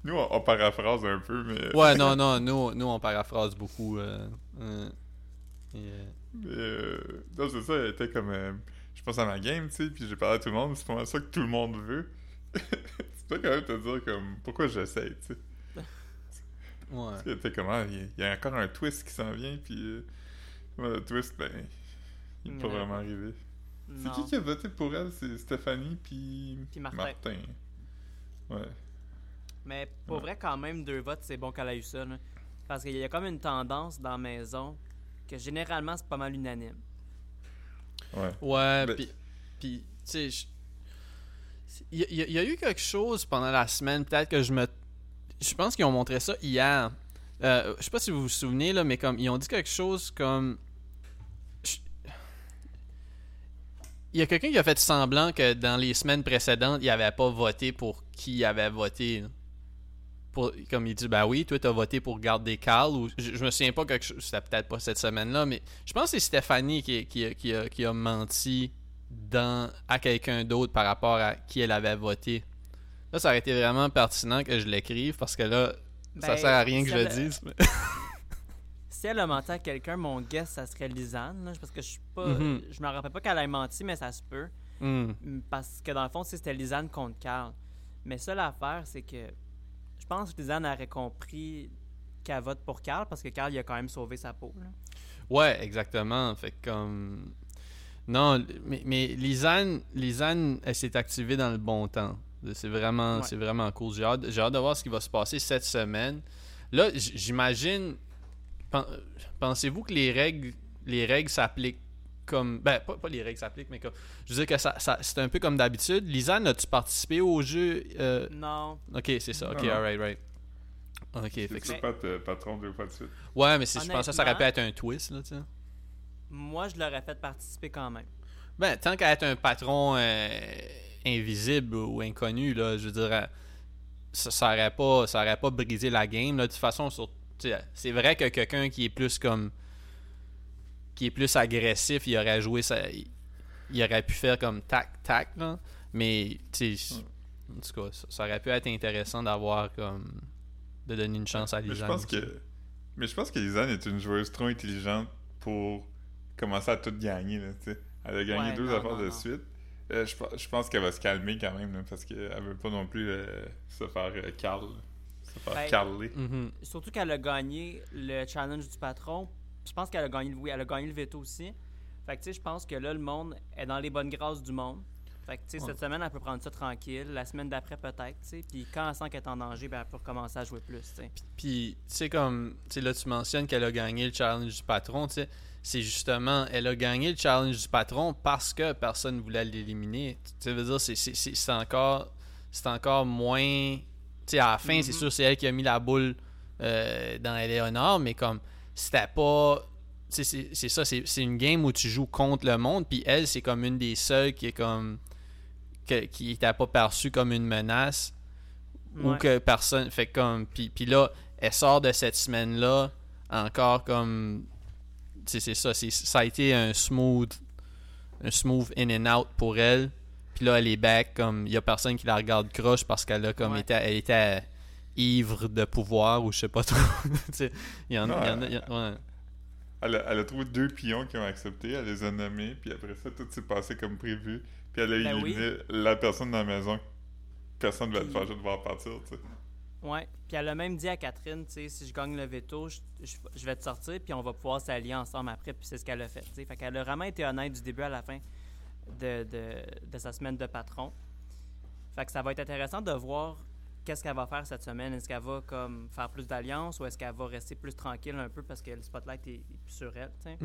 Nous, on, on paraphrase un peu, mais. Ouais, [laughs] non, non, nous, nous on paraphrase beaucoup. euh, euh, et, euh, Mais euh, non, c'est ça, elle était comme. euh, je pense à ma game, tu sais, puis j'ai parlé à tout le monde, c'est pas mal ça que tout le monde veut. Peux quand même te dire, comme, pourquoi j'essaie, tu sais? [laughs] ouais. Elle était comme, ah, il y a- il y, a encore un twist qui s'en vient, puis. euh, le twist, ben. Il est pas Ouais. vraiment arrivé. C'est qui qui a voté pour elle? C'est Stéphanie, puis. Puis Martin. Ouais. Mais pour Ouais. vrai, quand même, deux votes, c'est bon qu'elle a eu ça. là. Parce qu'il y a comme une tendance dans la maison que généralement, c'est pas mal unanime. Ouais. Ouais, Ben- puis, puis, tu sais, je- il y, a- eu quelque chose pendant la semaine, peut-être que je me. Je pense qu'ils ont montré ça hier. Euh, je sais pas si vous vous souvenez, là, mais comme ils ont dit quelque chose comme. Il y a quelqu'un qui a fait semblant que dans les semaines précédentes, il avait pas voté pour qui avait voté. Pour, comme il dit, ben oui, toi, t'as voté pour garder Carl. Ou, je, je me souviens pas quelque chose, c'était peut-être pas cette semaine-là, mais je pense que c'est Stéphanie qui, qui a, qui a menti dans, à quelqu'un d'autre par rapport à qui elle avait voté. Là, ça aurait été vraiment pertinent que je l'écrive parce que là, ça Ben, sert à rien que je le dise. mais- [laughs] Si elle a menti à quelqu'un, mon guess, ça serait Lisanne. là, parce que je suis pas. Mhm. Je me rappelle pas qu'elle ait menti, mais ça se peut. Hmm. Mm, Parce que dans le fond, c'était Lisanne contre Carl. Mais ça, l'affaire, c'est que je pense que Lisanne aurait compris qu'elle vote pour Carl parce que Carl, il a quand même sauvé sa peau. là. Ouais, exactement. Fait que comme. Non, mais, mais Lisanne, Lisanne, elle s'est activée dans le bon temps. C'est vraiment, Ouais. c'est vraiment cool. J'ai hâte, j'ai hâte de voir ce qui va se passer cette semaine. Là, j'imagine. pen- Pensez-vous que les règles, les règles s'appliquent comme. Ben, pas, pas les règles s'appliquent, mais comme. Je veux dire que ça, ça- c'est un peu comme d'habitude. Lisanne, as-tu participé au jeu euh, Non. Ok, c'est ça. Ok, alright, right. Ok, fait que pas te- patron deux fois de suite. Ouais, mais je pensais que ça aurait pu être un twist, là, tu sais. Moi, je l'aurais fait participer quand même. Ben, tant qu'à être un patron euh, invisible ou inconnu, là, je veux dire, euh, ça, ça aurait pas, ça aurait pas brisé la game. Là. De toute façon, c'est vrai que quelqu'un qui est plus comme. qui est plus agressif, il aurait joué ça. Il, il aurait pu faire comme tac, tac, là. Mais, tu sais, en tout cas, ça, ça aurait pu être intéressant d'avoir comme. de donner une chance à Mais je Lisanne. pense que. Mais je pense que Lisanne est une joueuse trop intelligente pour commencer à tout gagner, là, tu sais. Elle a gagné Ouais, deux non, affaires non, de non. suite. Euh, je, je pense qu'elle va se calmer quand même, là, parce qu'elle veut pas non plus euh, se faire euh, Carl. Se faire Ben, carler. Mhm. Surtout qu'elle a gagné le challenge du patron. Je pense qu'elle a gagné, oui, elle a gagné le veto aussi. Fait que tu sais, je pense que là, le monde est dans les bonnes grâces du monde. Fait que tu sais, Ouais. cette semaine, elle peut prendre ça tranquille. La semaine d'après, peut-être, tu sais. Puis quand elle sent qu'elle est en danger, ben, elle peut recommencer à jouer plus, tu sais. Puis, tu sais, comme, tu sais, là, tu mentionnes qu'elle a gagné le challenge du patron, tu sais, c'est justement, elle a gagné le challenge du patron parce que personne ne voulait l'éliminer. Tu sais, veux dire, c'est- c'est c'est- c'est encore, c'est encore moins, tu sais, à la fin, Mhm. c'est sûr, c'est elle qui a mis la boule euh, dans Eleonore, mais comme, c'était pas, tu sais, c'est c'est ça, c'est c'est une game où tu joues contre le monde, puis elle, c'est comme une des seules qui est comme, que- qui n'était pas perçue comme une menace ou que personne fait comme puis, puis là elle sort de cette semaine là encore comme c'est ça c'est ça a été un smooth un smooth in and out pour elle puis là elle est back comme il y a personne qui la regarde croche parce qu'elle a comme Ouais. été elle était ivre de pouvoir ou je sais pas trop [laughs] il y en, il y en a il y a- ouais. Elle, a, elle a trouvé deux pions qui ont accepté, elle les a nommés, puis après ça, tout s'est passé comme prévu. Puis elle a Ben éliminé la personne dans la maison personne va être Puis- fâché de voir partir, tu sais. Ouais. Puis elle a même dit à Catherine, tu sais, si je gagne le veto, je, je- je vais te sortir, puis on va pouvoir s'allier ensemble après, puis c'est ce qu'elle a fait. tu sais. Fait qu'elle a vraiment été honnête du début à la fin de, de, de sa semaine de patron. Fait que ça va être intéressant de voir qu'est-ce qu'elle va faire cette semaine. Est-ce qu'elle va comme faire plus d'alliances ou est-ce qu'elle va rester plus tranquille un peu parce que le spotlight est, est plus sur elle, tu sais?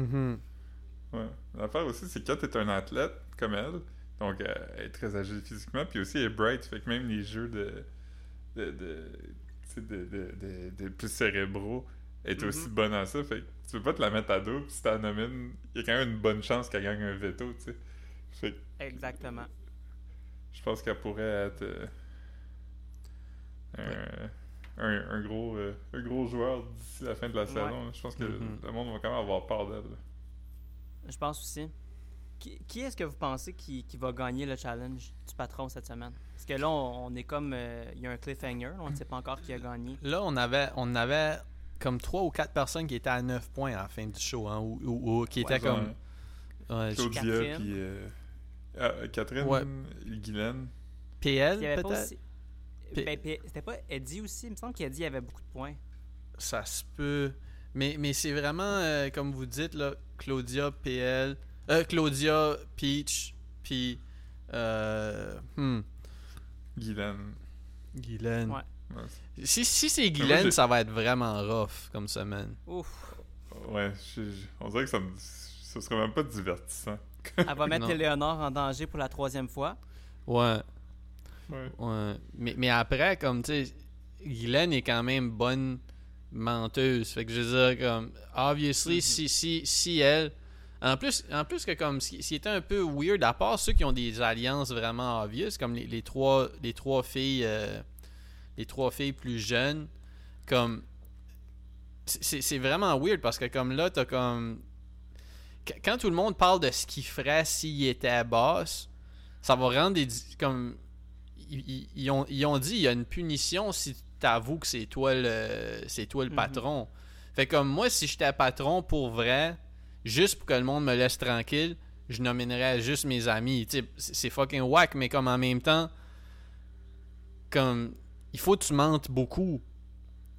Ouais. L'affaire aussi, c'est que quand t'es un athlète comme elle, donc euh, elle est très agile physiquement, puis aussi elle est bright, fait que même les jeux de. De. de. tu sais, de, de, de- de plus cérébraux, est aussi bonne à ça, fait que tu peux pas te la mettre à dos, puis si t'en nomines, il y a quand même une bonne chance qu'elle gagne un veto, tu sais. Fait que Exactement. je pense qu'elle pourrait être. euh, un, un, un gros, euh, un gros joueur d'ici la fin de la Ouais. saison. Je pense que Mhm. le monde va quand même avoir peur d'elle. Je pense aussi. Qui, qui est-ce que vous pensez qui, qui va gagner le challenge du patron cette semaine? Parce que là, on, on est comme. euh, Il y a un cliffhanger, on ne sait pas encore qui a gagné. Là, on avait, on avait comme trois ou quatre personnes qui étaient à 9 points à la fin du show, hein, ou, ou- ou qui étaient Ouais, comme. Ouais, Claudia, Catherine. puis. euh, ah, Catherine, Ouais. Guylaine. PL, peut-être? aussi. Ben, C'était pas Eddie aussi? Il me semble qu'Eddie avait beaucoup de points. Ça se peut. Mais, mais c'est vraiment, euh, comme vous dites, là, Claudia, PL. Euh, Claudia, Peach, puis. Euh, hmm, Guylaine. Guylaine. Ouais. Ouais, Si, si c'est Guylaine, ça va être vraiment rough comme semaine. Ouf. Ouais, je- je- on dirait que ça me. Ce serait même pas divertissant. Elle va mettre Non. Éléonore en danger pour la troisième fois. Ouais. Ouais. Ouais. Mais, mais après, comme tu sais, Guylaine est quand même bonne menteuse. Fait que je veux dire, comme, obviously, Mhm. si, si, si elle. En plus, en plus que comme, ce qui, était un peu weird, à part ceux qui ont des alliances vraiment obvious, comme les, les trois, les trois filles, euh, les trois filles plus jeunes, comme, c'est- vraiment weird parce que comme là, t'as comme, Qu- quand tout le monde parle de ce qu'il ferait s'il était boss, ça va rendre des comme ils, ont, ils ont dit il y a une punition si t'avoues que c'est toi le c'est toi le Mhm. patron. Fait comme moi si j'étais patron pour vrai, juste pour que le monde me laisse tranquille, je nominerais juste mes amis. C'est fucking whack, mais comme en même temps, comme il faut que tu mentes beaucoup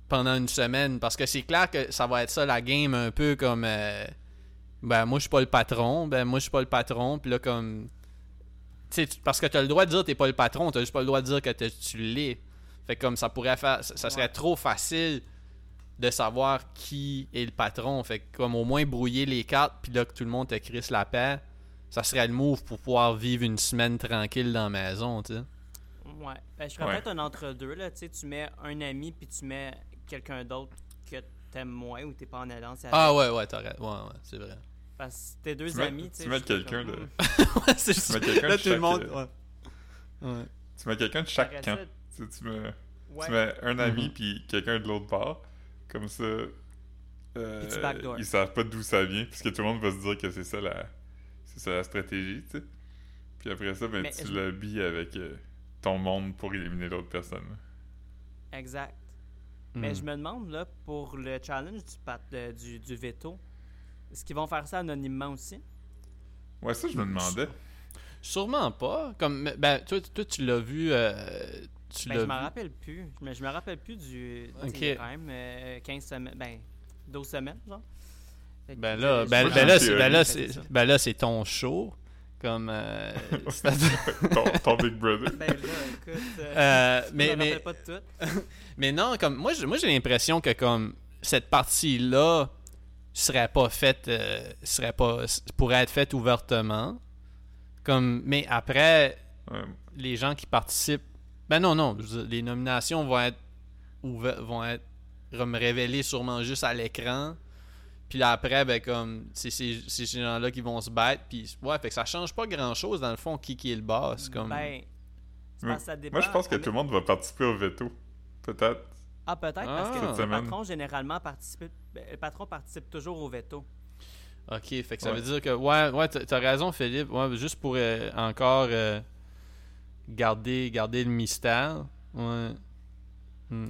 pendant une semaine parce que c'est clair que ça va être ça la game un peu comme euh, ben moi je suis pas le patron, ben moi je suis pas le patron, puis là comme tu parce que tu as le droit de dire que t'es pas le patron, tu juste pas le droit de dire que tu l'es. Fait comme ça pourrait faire ça, ça serait Ouais. trop facile de savoir qui est le patron. Fait que comme au moins brouiller les cartes puis là que tout le monde te crisse la paix, ça serait le move pour pouvoir vivre une semaine tranquille dans la maison, tu sais. Ouais. Ben, je ferais Ouais. peut-être un entre-deux. là. Tu sais, tu mets un ami puis tu mets quelqu'un d'autre que t'aimes moins ou t'es pas en alliance avec. Ah ouais ouais, raison. Ouais ouais, c'est vrai. Parce que tes deux Tu mets- amis, tu sais. tu mets quelqu'un comme, de- hmm. [laughs] ouais, c'est Tu mets quelqu'un Là de tout le chaque, monde ouais. Ouais. Tu mets quelqu'un de chaque camp. ça, Tu, sais, tu mets, ouais. tu mets un ami Mhm. puis quelqu'un de l'autre part. Comme ça. euh, ils savent pas d'où ça vient, puisque tout le monde va se dire que c'est ça la, c'est ça la stratégie, tu sais. Puis après ça, ben, Mais tu lobbies avec euh, ton monde pour éliminer l'autre personne. Exact. Mais Mm. je me demande, là, pour le challenge du, pat- euh, du, du veto, est-ce qu'ils vont faire ça anonymement aussi? Ouais, ça, je me demandais. Sûrement pas. Comme ben toi, toi tu l'as vu euh, tu Ben, l'as je me vu? rappelle plus. Me, je me rappelle plus du. tu sais, Ok. il y a quand même euh, 15 semaines. Ben, 12 semaines, genre. Ben là, ben, ben là, c'est, une ben là, c'est, ben là, c'est ton show. Comme. euh, [laughs] ton, ton Big Brother. Ben là, écoute. euh, Euh, je mais, mais, pas de tout. [laughs] mais non, comme. Moi, j'ai- moi j'ai l'impression que, comme. Cette partie-là serait pas faite. euh, serait pas. pourrait être faite ouvertement. Comme. Mais après, Ouais. les gens qui participent. Ben non, non. les nominations vont être. vont être. révélées sûrement juste à l'écran. Puis là, après, ben comme, c'est ces, c'est ces gens-là qui vont se battre. Puis ouais, fait que ça change pas grand-chose dans le fond qui, qui est le boss. Comme... Ben, que ça dépend. Moi, je pense que tout le monde va participer au veto. Peut-être. Ah, peut-être, parce que Ah. le patron, généralement, participe. ben, le patron participe toujours au veto. Ok, fait que ça Ouais. veut dire que, ouais, ouais, t'as t'as raison, Philippe. Ouais, juste pour euh, encore euh, garder, garder le mystère. Ouais. Hmm.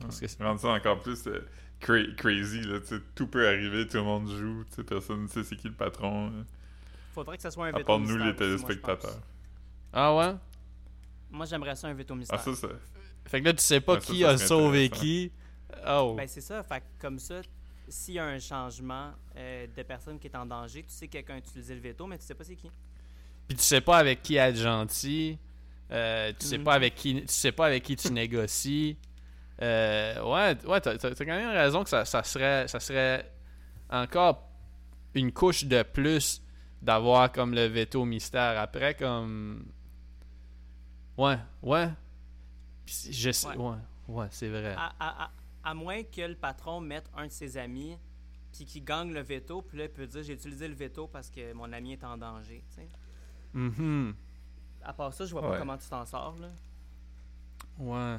Parce que c'est- Rendre ça encore plus euh, cra- crazy, là, tout peut arriver, tout le monde joue, personne ne sait c'est qui le patron, là. Faudrait que ce soit un à veto. part nous, mystère les aussi, moi, je pense. téléspectateurs. Ah ouais? Moi, j'aimerais ça un veto mystère. Ah, ça, ça. Fait que là, tu sais pas Ouais, ça, qui ça a sauvé qui. Oh. Ben, c'est ça. Fait que comme ça, s'il y a un changement euh, de personne qui est en danger, tu sais que quelqu'un a utilisé le veto, mais tu sais pas c'est qui. Puis tu sais pas avec qui être gentil. Euh, tu sais Mhm. pas avec qui tu sais pas avec qui tu négocies. Euh, ouais, ouais, t'as, t'as quand même raison que ça, ça serait ça serait encore une couche de plus d'avoir comme le veto mystère après comme ouais ouais je sais Ouais. ouais ouais, c'est vrai À, à- à- à moins que le patron mette un de ses amis puis qu'il gagne le veto, puis là, il peut dire j'ai utilisé le veto parce que mon ami est en danger. Sais. Mhm. À part ça, je vois Ouais. pas comment tu t'en sors. Là. ouais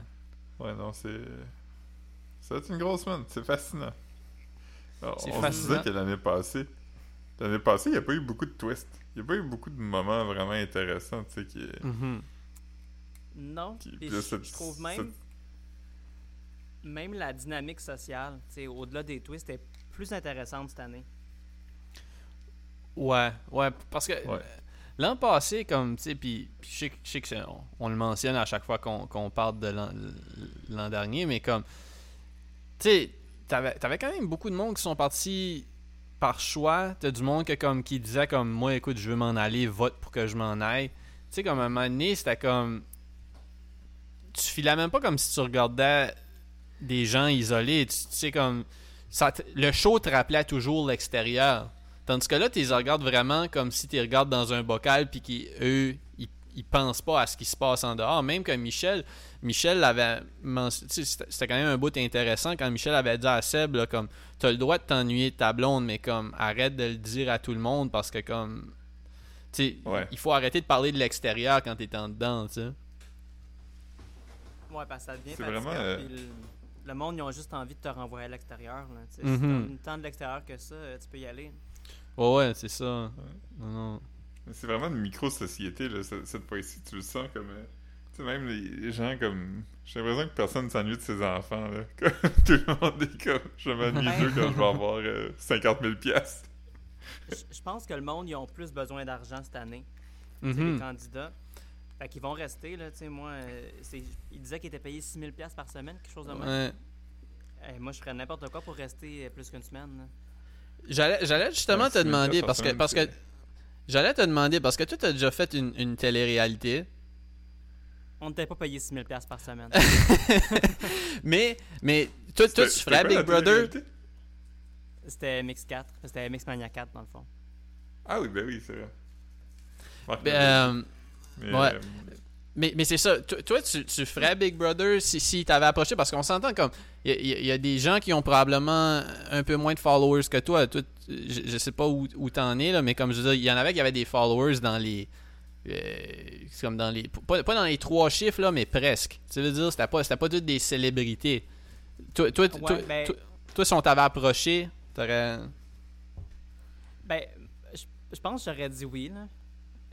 Ouais, non, c'est. Ça va être une grosse semaine, c'est fascinant. Alors, C'est on se fascinant. disait que l'année passée, l'année passée, il n'y a pas eu beaucoup de twists. Il n'y a pas eu beaucoup de moments vraiment intéressants, tu sais, qui. Mhm. Non. qui- puis puis là, je, cette- je trouve même, cette- même la dynamique sociale, tu sais, au-delà des twists, est plus intéressante cette année. Ouais, ouais, parce que Ouais. L'an passé, comme, tu sais, puis je sais, que- on, le mentionne à chaque fois qu'on parle de l'an- dernier, mais comme, tu sais, t'avais t'avais quand même beaucoup de monde qui sont partis par choix. T'as du monde que, comme, qui disait comme, moi, écoute, je veux m'en aller, vote pour que je m'en aille. Tu sais, comme, à un moment donné, c'était comme, tu filais même pas comme si tu regardais des gens isolés. Tu sais, comme, ça le show te rappelait toujours l'extérieur. Tandis que là, tu les regardes vraiment comme si tu les regardes dans un bocal, puis qu'eux, ils, ils pensent pas à ce qui se passe en dehors. Même que Michel, Michel sais, C'était quand même un bout intéressant quand Michel avait dit à Seb, là, comme, t'as le droit de t'ennuyer de ta blonde, mais comme, arrête de le dire à tout le monde parce que, comme, tu sais, Ouais. il faut arrêter de parler de l'extérieur quand t'es en dedans, tu sais. Ouais, parce que ça devient vraiment, euh, le, le monde, ils ont juste envie de te renvoyer à l'extérieur. là, tu sais. Si Mhm. t'as temps de l'extérieur que ça, euh, tu peux y aller. Ouais, ouais, c'est ça. Non, non. C'est vraiment une micro-société, là, cette, cette fois-ci. Tu le sens comme. euh, tu sais, même les, gens comme. J'ai l'impression que personne ne s'ennuie de ses enfants, là. [laughs] Comme, tout le monde est comme. Je m'ennuie Ben- d'eux quand je vais avoir euh, 50 000 piastres. Je pense que le monde, ils ont plus besoin d'argent cette année. tu sais, les candidats. Fait qu'ils vont rester, là, tu sais, moi, euh, ils disaient qu'ils étaient payés 6 000 par semaine, quelque chose de même. Ouais. Eh, moi, je ferais n'importe quoi pour rester euh, plus qu'une semaine. là. J'allais, j'allais justement Ouais, te demander parce par que parce que j'allais te demander parce que toi t'as déjà fait une, une télé-réalité. On n'était pas payé 6 000 par semaine. [laughs] Mais mais toi, tu ferais Big Brother? C'était Mix 4. C'était Mix Mania 4, dans le fond. Ah oui, ben oui, c'est vrai. Ben, euh, Mais, ouais. euh, mais, mais c'est ça. Toi, toi, tu, tu ferais Big Brother si, si t'avais approché? Parce qu'on s'entend comme il y, a- y des gens qui ont probablement un peu moins de followers que toi. Je, je sais pas où, où t'en es là, mais comme je veux dire, il y en avait qui avaient des followers dans les euh, comme dans les pas, pas dans les trois chiffres là, mais presque. Tu veux dire, c'était pas pas toutes des célébrités. Toi, toi, toi, Ouais, ben- toi, toi, si on t'avait approché, t'aurais. Ben, je, je pense que j'aurais dit oui, là.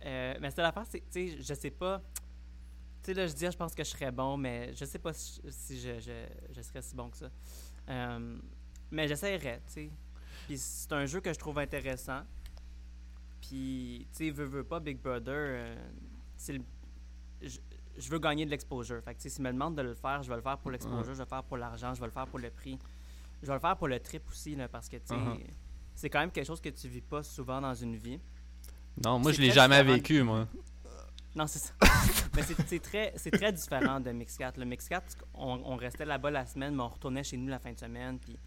Euh, mais c'est l'affaire, c'est, tu sais, je sais pas. Tu sais, là, je dis, je pense que je serais bon, mais je sais pas si, si je, je, je serais si bon que ça. Euh, mais j'essaierais, tu sais. Puis c'est un jeu que je trouve intéressant. Puis, tu sais, veux, veux pas, Big Brother, euh, le- je, je veux gagner de l'exposure. Fait que, tu sais, s'ils me demandent de le faire, je vais le faire pour l'exposure, je vais le faire pour l'argent, je vais le faire pour le prix. Je vais le faire pour le trip aussi, là, parce que, tu sais, Uh-huh. c'est quand même quelque chose que tu vis pas souvent dans une vie. Non, moi je l'ai jamais vécu, moi. Non, c'est ça. [laughs] mais c'est très, très différent de Mix 4. Le Mix 4, on, on restait là-bas la semaine, mais on retournait chez nous la fin de semaine, puis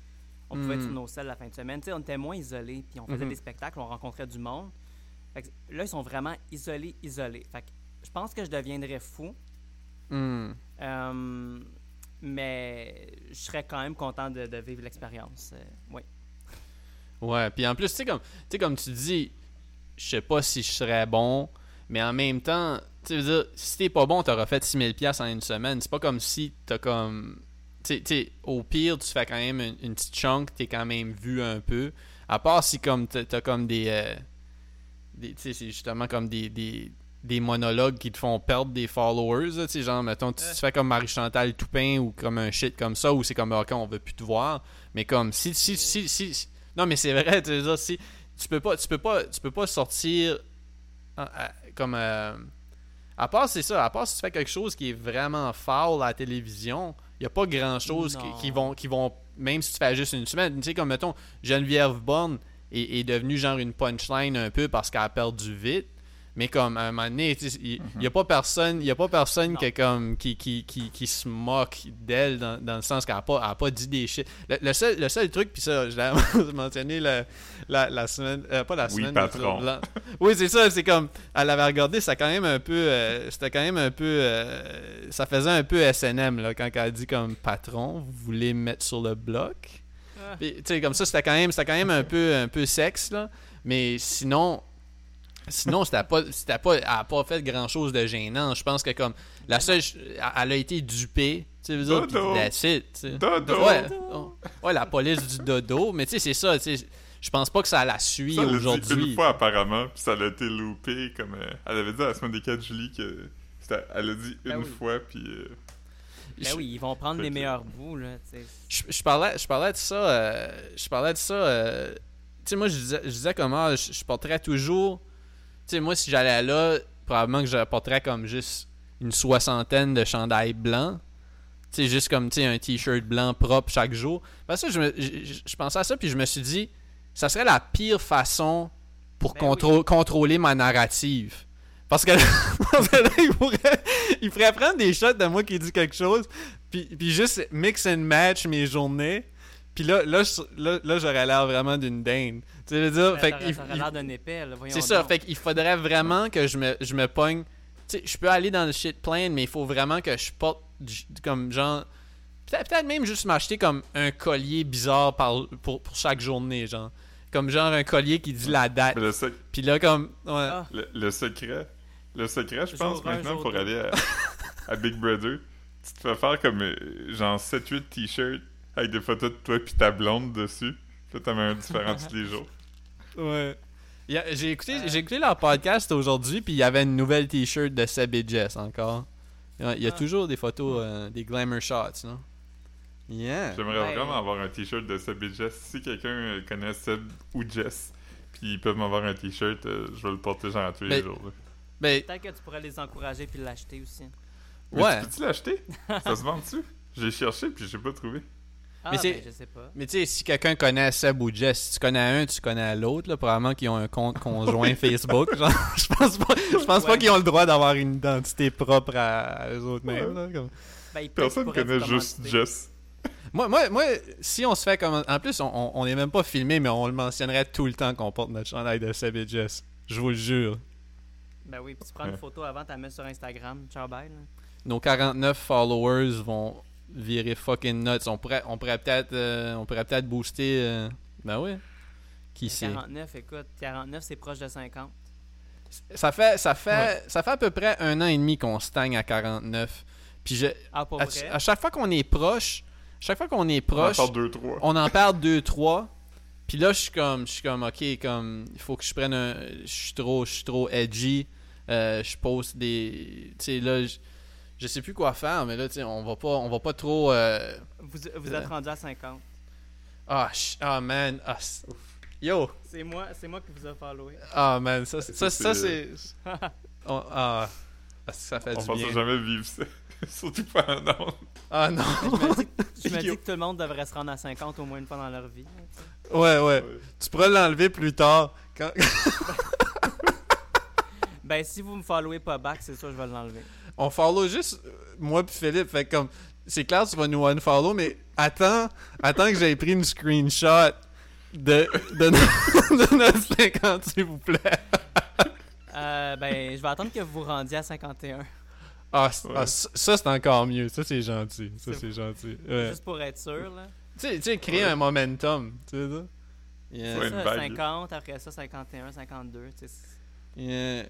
on pouvait être Mm. sur nos selles la fin de semaine. On était moins isolés, puis on faisait Mhm. des spectacles, on rencontrait du monde. Fait que là, ils sont vraiment isolés, isolés. Fait que je pense que je deviendrais fou, Hmm. euh, mais je serais quand même content de, de vivre l'expérience. Euh, oui. Ouais, puis en plus, tu sais, comme, comme tu dis, je sais pas si je serais bon, mais en même temps, tu veux dire, si t'es pas bon, t'auras fait 6000$ piastres en une semaine. C'est pas comme si t'as comme. Tu sais- au pire, tu fais quand même une, petite chunk, t'es quand même vu un peu. À part si, comme, t'as comme des. euh, des tu sais, c'est justement comme des. des des monologues qui te font perdre des followers, tu sais, genre, mettons, tu, fais comme Marie-Chantal Toupin ou comme un shit comme ça, où c'est comme, ok, on veut plus te voir, mais comme, si, si, si, si, si- non, mais c'est vrai, tu veux dire, si, tu peux pas, tu peux pas, tu peux pas sortir comme, euh, À part, c'est ça. À part si tu fais quelque chose qui est vraiment foul à la télévision, il n'y a pas grand chose qui, qui vont, qui vont. Même si tu fais juste une semaine. Tu sais, comme mettons, Geneviève Borne est, est devenue genre une punchline un peu parce qu'elle a perdu vite. Mais comme à un moment donné, il n'y a pas personne, il y a pas personne Non. qui, est comme, qui, qui, qui, qui se moque d'elle dans, dans le sens qu'elle n'a pas, pas dit des shit. Le, le seul, le seul truc, puis ça, je l'ai [laughs] mentionné la, la, la semaine. euh, pas la Oui, semaine. patron. l'épisode blanc. Oui, c'est ça, c'est comme. Elle avait regardé, c'était quand même un peu. euh, c'était quand même un peu. euh, ça faisait un peu SNM, là, quand elle a dit comme patron, vous voulez me mettre sur le bloc? Ah. Puis, tu sais, comme ça, c'était quand même, c'était quand même un peu, un peu sexe, là. Mais sinon, sinon, c'était pas, c'était pas, elle a pas fait grand chose de gênant. Je pense que comme, la seule, elle a été dupée, tu sais, dire, Dodo. sais. Dodo. Ouais, ouais, la police du dodo, mais tu sais, c'est ça, tu sais, je pense pas que ça la suit Ça, elle l'a dit aujourd'hui. une fois apparemment, puis ça a été loupé comme euh, elle avait dit à la semaine des 4 juillet que c'était- elle a dit une Ben oui. fois puis euh, Ben oui, ils vont prendre les meilleurs bouts, là. je, je parlais, je parlais de ça. euh, je parlais de ça. euh, tu sais, moi, je disais, je disais comment je, je porterais toujours. Tu sais, moi, si j'allais là, probablement que je porterais comme juste une soixantaine de chandails blancs. Tu sais, juste comme tu sais, un t-shirt blanc propre chaque jour. Parce que je, me- je, je- je pensais à ça, puis je me suis dit, ça serait la pire façon pour Ben contrôler ma narrative. Parce que, [laughs] parce que là, il pourrait, il pourrait prendre des shots de moi qui dit quelque chose, puis, puis juste mix and match mes journées. Puis là, là, là, là, j'aurais l'air vraiment d'une dinde. Tu veux dire, fait il- l'air d'un épais, là, voyons c'est ça, fait qu'il faudrait vraiment que je me, je me pogne. Tu sais, je peux aller dans le shit plane, mais il faut vraiment que je porte comme genre. Peut-être même juste m'acheter comme un collier bizarre par, pour, pour chaque journée, genre. Comme genre un collier qui dit la date. sec- Puis là, comme. Ouais. Ah, le, le secret le secret je pense maintenant pour deux. aller à, à Big Brother tu te fais faire comme euh, genre 7-8 t-shirts avec des photos de toi puis ta blonde dessus puis là t'en mets un différent tous les jours [laughs] Ouais. J'ai écouté, j'ai écouté leur podcast aujourd'hui, puis il y avait une nouvelle t-shirt de Seb et Jess encore. Il y a, il y a Ah. toujours des photos, euh, des glamour shots, non? Yeah. J'aimerais Ouais. vraiment avoir un t-shirt de Seb et Jess. Si quelqu'un euh, connaît Seb ou Jess, puis ils peuvent m'avoir un t-shirt, euh, je vais le porter genre tous les Mais- jours. là. Ben, Peut-être que tu pourrais les encourager puis l'acheter aussi. Mais ouais. tu peux-tu l'acheter? [laughs] Ça se vend dessus? J'ai cherché puis j'ai pas trouvé. Ah, Mais ben, je sais pas. Mais tu sais, si quelqu'un connaît Seb ou Jess, si tu connais un, tu connais l'autre, là, probablement qu'ils ont un compte conjoint [laughs] Facebook. Genre, [laughs] je pense pas, je pense pas Ouais. qu'ils ont le droit d'avoir une identité propre à, à eux autres mêmes. là, comme. Ben, Personne connaît te juste. Jess. Moi, moi, moi, si on se fait comme. En plus, on- on on n'est même pas filmé, mais on le mentionnerait tout le temps qu'on porte notre chandail de Seb et Jess. Je vous le jure. Ben oui, puis tu prends une Ouais. photo avant, tu la mets sur Instagram. Ciao, bye. là. Nos 49 followers vont virer fucking nuts. On pourrait, on pourrait peut-être euh, on pourrait peut-être booster. euh, Ben oui. Qui sait? 49, écoute, 49, c'est proche de 50. Ça fait, ça, fait, ça fait à peu près un an et demi qu'on stagne à 49. Puis je, Ah, pour à, vrai? à chaque fois qu'on est proche, chaque fois qu'on est On en proche, parle 2-3. on en perd deux, trois. Puis là, je suis comme, je suis comme, ok, comme, il faut que je prenne un, je suis trop, je suis trop edgy. Euh, je poste des, tu sais là, je, sais plus quoi faire, mais là, tu sais, on va pas, on va pas trop. euh, Vous, vous êtes rendu à 50. Ah, ch- ah man, ah, yo, C'est moi, c'est moi qui vous ai followé. ah man, ça, ça, ça, Ça, c'est, [laughs] on- ah, ça fait On du pensait bien. jamais vivre ça. [laughs] Surtout pas en ondes. Ah non. je me [laughs] dis, que tout le monde devrait se rendre à 50 au moins une fois dans leur vie. sais. Ouais, ouais. Ouais. Tu pourras l'enlever plus tard. Quand... Ben, si vous me followez pas back, c'est sûr que je vais l'enlever. On follow juste euh, moi puis Philippe. Fait que comme c'est clair tu vas nous unfollow, mais attends, attends que j'aie pris une screenshot de, de, no- [laughs] de notre 50, s'il vous plaît. Euh, ben, je vais attendre que vous vous rendiez à 51. Ah, Ouais. ah, ça, ça, c'est encore mieux. Ça c'est gentil. Ça C'est- gentil. Ouais. Juste pour être sûr, là. Tu sais, tu sais, créer Ouais. un momentum. Tu sais ça? Yeah. Ça, vague. 50, après ça, 51, 52. tu sais, c'est- Yeah.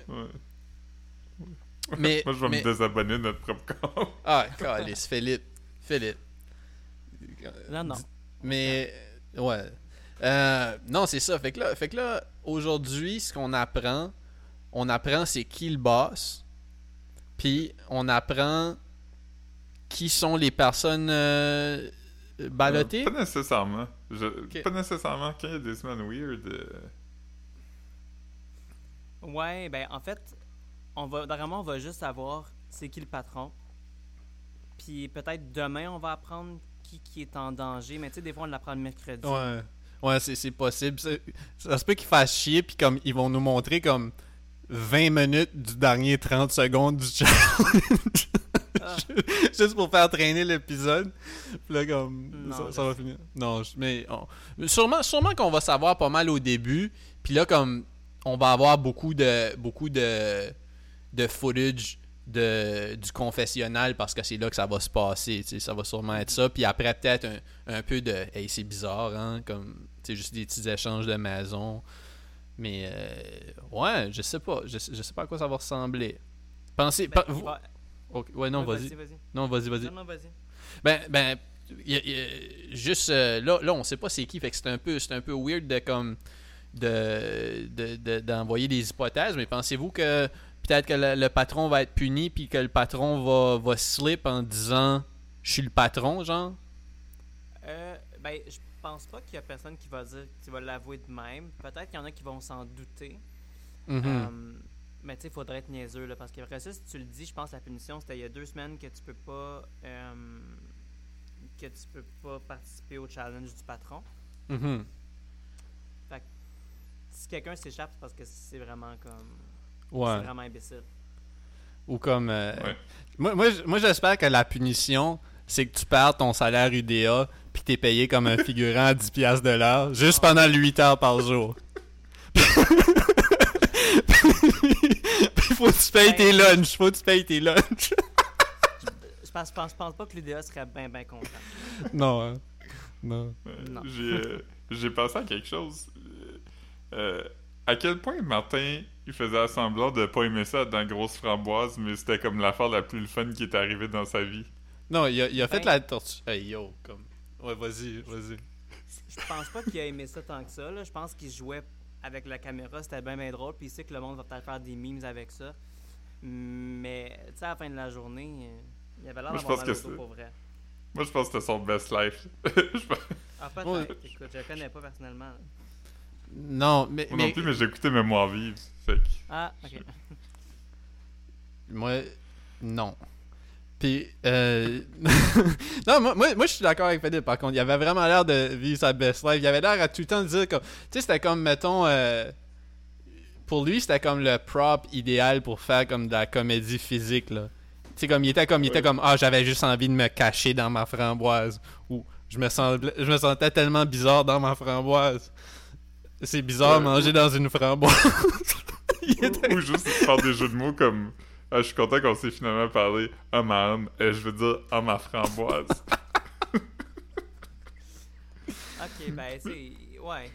[laughs] Mais, Moi, je vais mais- me désabonner de notre propre compte. Ah, calice, Philippe. Philippe. Non, non. Mais ouais. Euh, non, c'est ça. Fait que là, fait que là aujourd'hui, ce qu'on apprend, on apprend c'est qui le boss. Puis on apprend qui sont les personnes euh, ballottées. Pas nécessairement. Je- Pas nécessairement. Quand il y a des semaines weird. euh, Ouais, ben, en fait, on va, normalement, on va juste savoir c'est qui le patron. Puis peut-être demain, on va apprendre qui, qui est en danger. Mais tu sais, des fois, on l'apprend le mercredi. Ouais. Ouais, c'est c'est possible. Ça, se peut qu'ils fassent chier, puis comme ils vont nous montrer comme 20 minutes du dernier 30 secondes du [laughs] challenge. Ah. Juste pour faire traîner l'épisode. Puis là, comme. Non, ça, va finir. Non, mais. on- sûrement sûrement qu'on va savoir pas mal au début. Puis là, comme. On va avoir beaucoup de. Beaucoup de. De footage. De, du confessionnal parce que c'est là que ça va se passer, ça va sûrement être ça. Puis après, peut-être un, un peu de Hey, c'est bizarre, hein, comme, juste des petits échanges de maison. Mais, euh, ouais, je sais pas. Je, sais- je sais pas à quoi ça va ressembler. Pensez. Ben, pa- il vous- va- Ok, Ouais, non, vas-y. Non, vas-y, vas-y. Non, non, vas-y. Ben, ben, y a- y a- juste euh, là, là, on sait pas c'est qui, fait que c'est un peu, c'est un peu weird de comme de de- de- d'envoyer des hypothèses. Mais pensez-vous que peut-être que le, le patron va être puni, puis que le patron va va slip en disant je suis le patron, genre? Euh, ben, je pense pas qu'il y a personne qui va dire, qui va l'avouer de même. Peut-être qu'il y en a qui vont s'en douter. Mhm. Euh, mais tu sais, il faudrait être niaiseux, là, parce qu'après ça, si tu le dis, je pense que la punition, c'était il y a deux semaines que tu peux pas... euh, que tu peux pas participer au challenge du patron. Mhm. Si quelqu'un s'échappe, c'est parce que c'est vraiment comme... C'est Ouais. vraiment imbécile. Ou comme. euh, Ouais. Moi, moi, j'espère que la punition, c'est que tu perds ton salaire UDA puis t'es payé comme un figurant à 10$ piastres de l'heure, juste pendant 8 heures par jour. puis faut que tu payes tes lunchs, faut que tu payes tes lunchs. Je pense, je pense, je pense pas que l'UDA serait bien, bien content. non, hein. Non. Euh, Non. J'ai euh, j'ai pensé à quelque chose. Euh, à quel point Martin il faisait semblant de pas aimer ça dans Grosse Framboise, mais c'était comme l'affaire la plus fun qui est arrivée dans sa vie. Non, il a, il a fait Ben- la tortue. Hey yo, comme. Ouais, vas-y, vas-y. Je pense pas qu'il a aimé ça tant que ça. Là. Je pense qu'il jouait avec la caméra, c'était bien, bien drôle. Puis il sait que le monde va peut-être faire des memes avec ça. Mais, tu sais, à la fin de la journée, il avait l'air d'avoir mal au pour vrai. Moi, je pense que c'était son best life. [laughs] Je pense- Ah, peut-être. Ouais. Écoute, je le connais pas personnellement. Non, mais. Moi mais non plus, mais j'ai écouté Mémoire vive. Fait que- Ah, ok. [laughs] Moi, non. Puis, euh... [laughs] non, moi, moi, moi, je suis d'accord avec Philippe, par contre. Il avait vraiment l'air de vivre sa best life. Il avait l'air à tout le temps de dire comme... Tu sais, c'était comme, mettons... euh, Pour lui, c'était comme le prop idéal pour faire comme de la comédie physique, là. Tu sais, comme, il était comme... Il était comme, ah, j'avais juste envie de me cacher dans ma framboise. Ou, je me, semblais- je me sentais tellement bizarre dans ma framboise. C'est bizarre Ouais. manger dans une framboise. [laughs] Était- Ou juste faire des jeux de mots comme Ah, je suis content qu'on s'est finalement parlé à ma homme, et je veux dire à ma framboise. [laughs] Ok, ben, c'est. Ouais.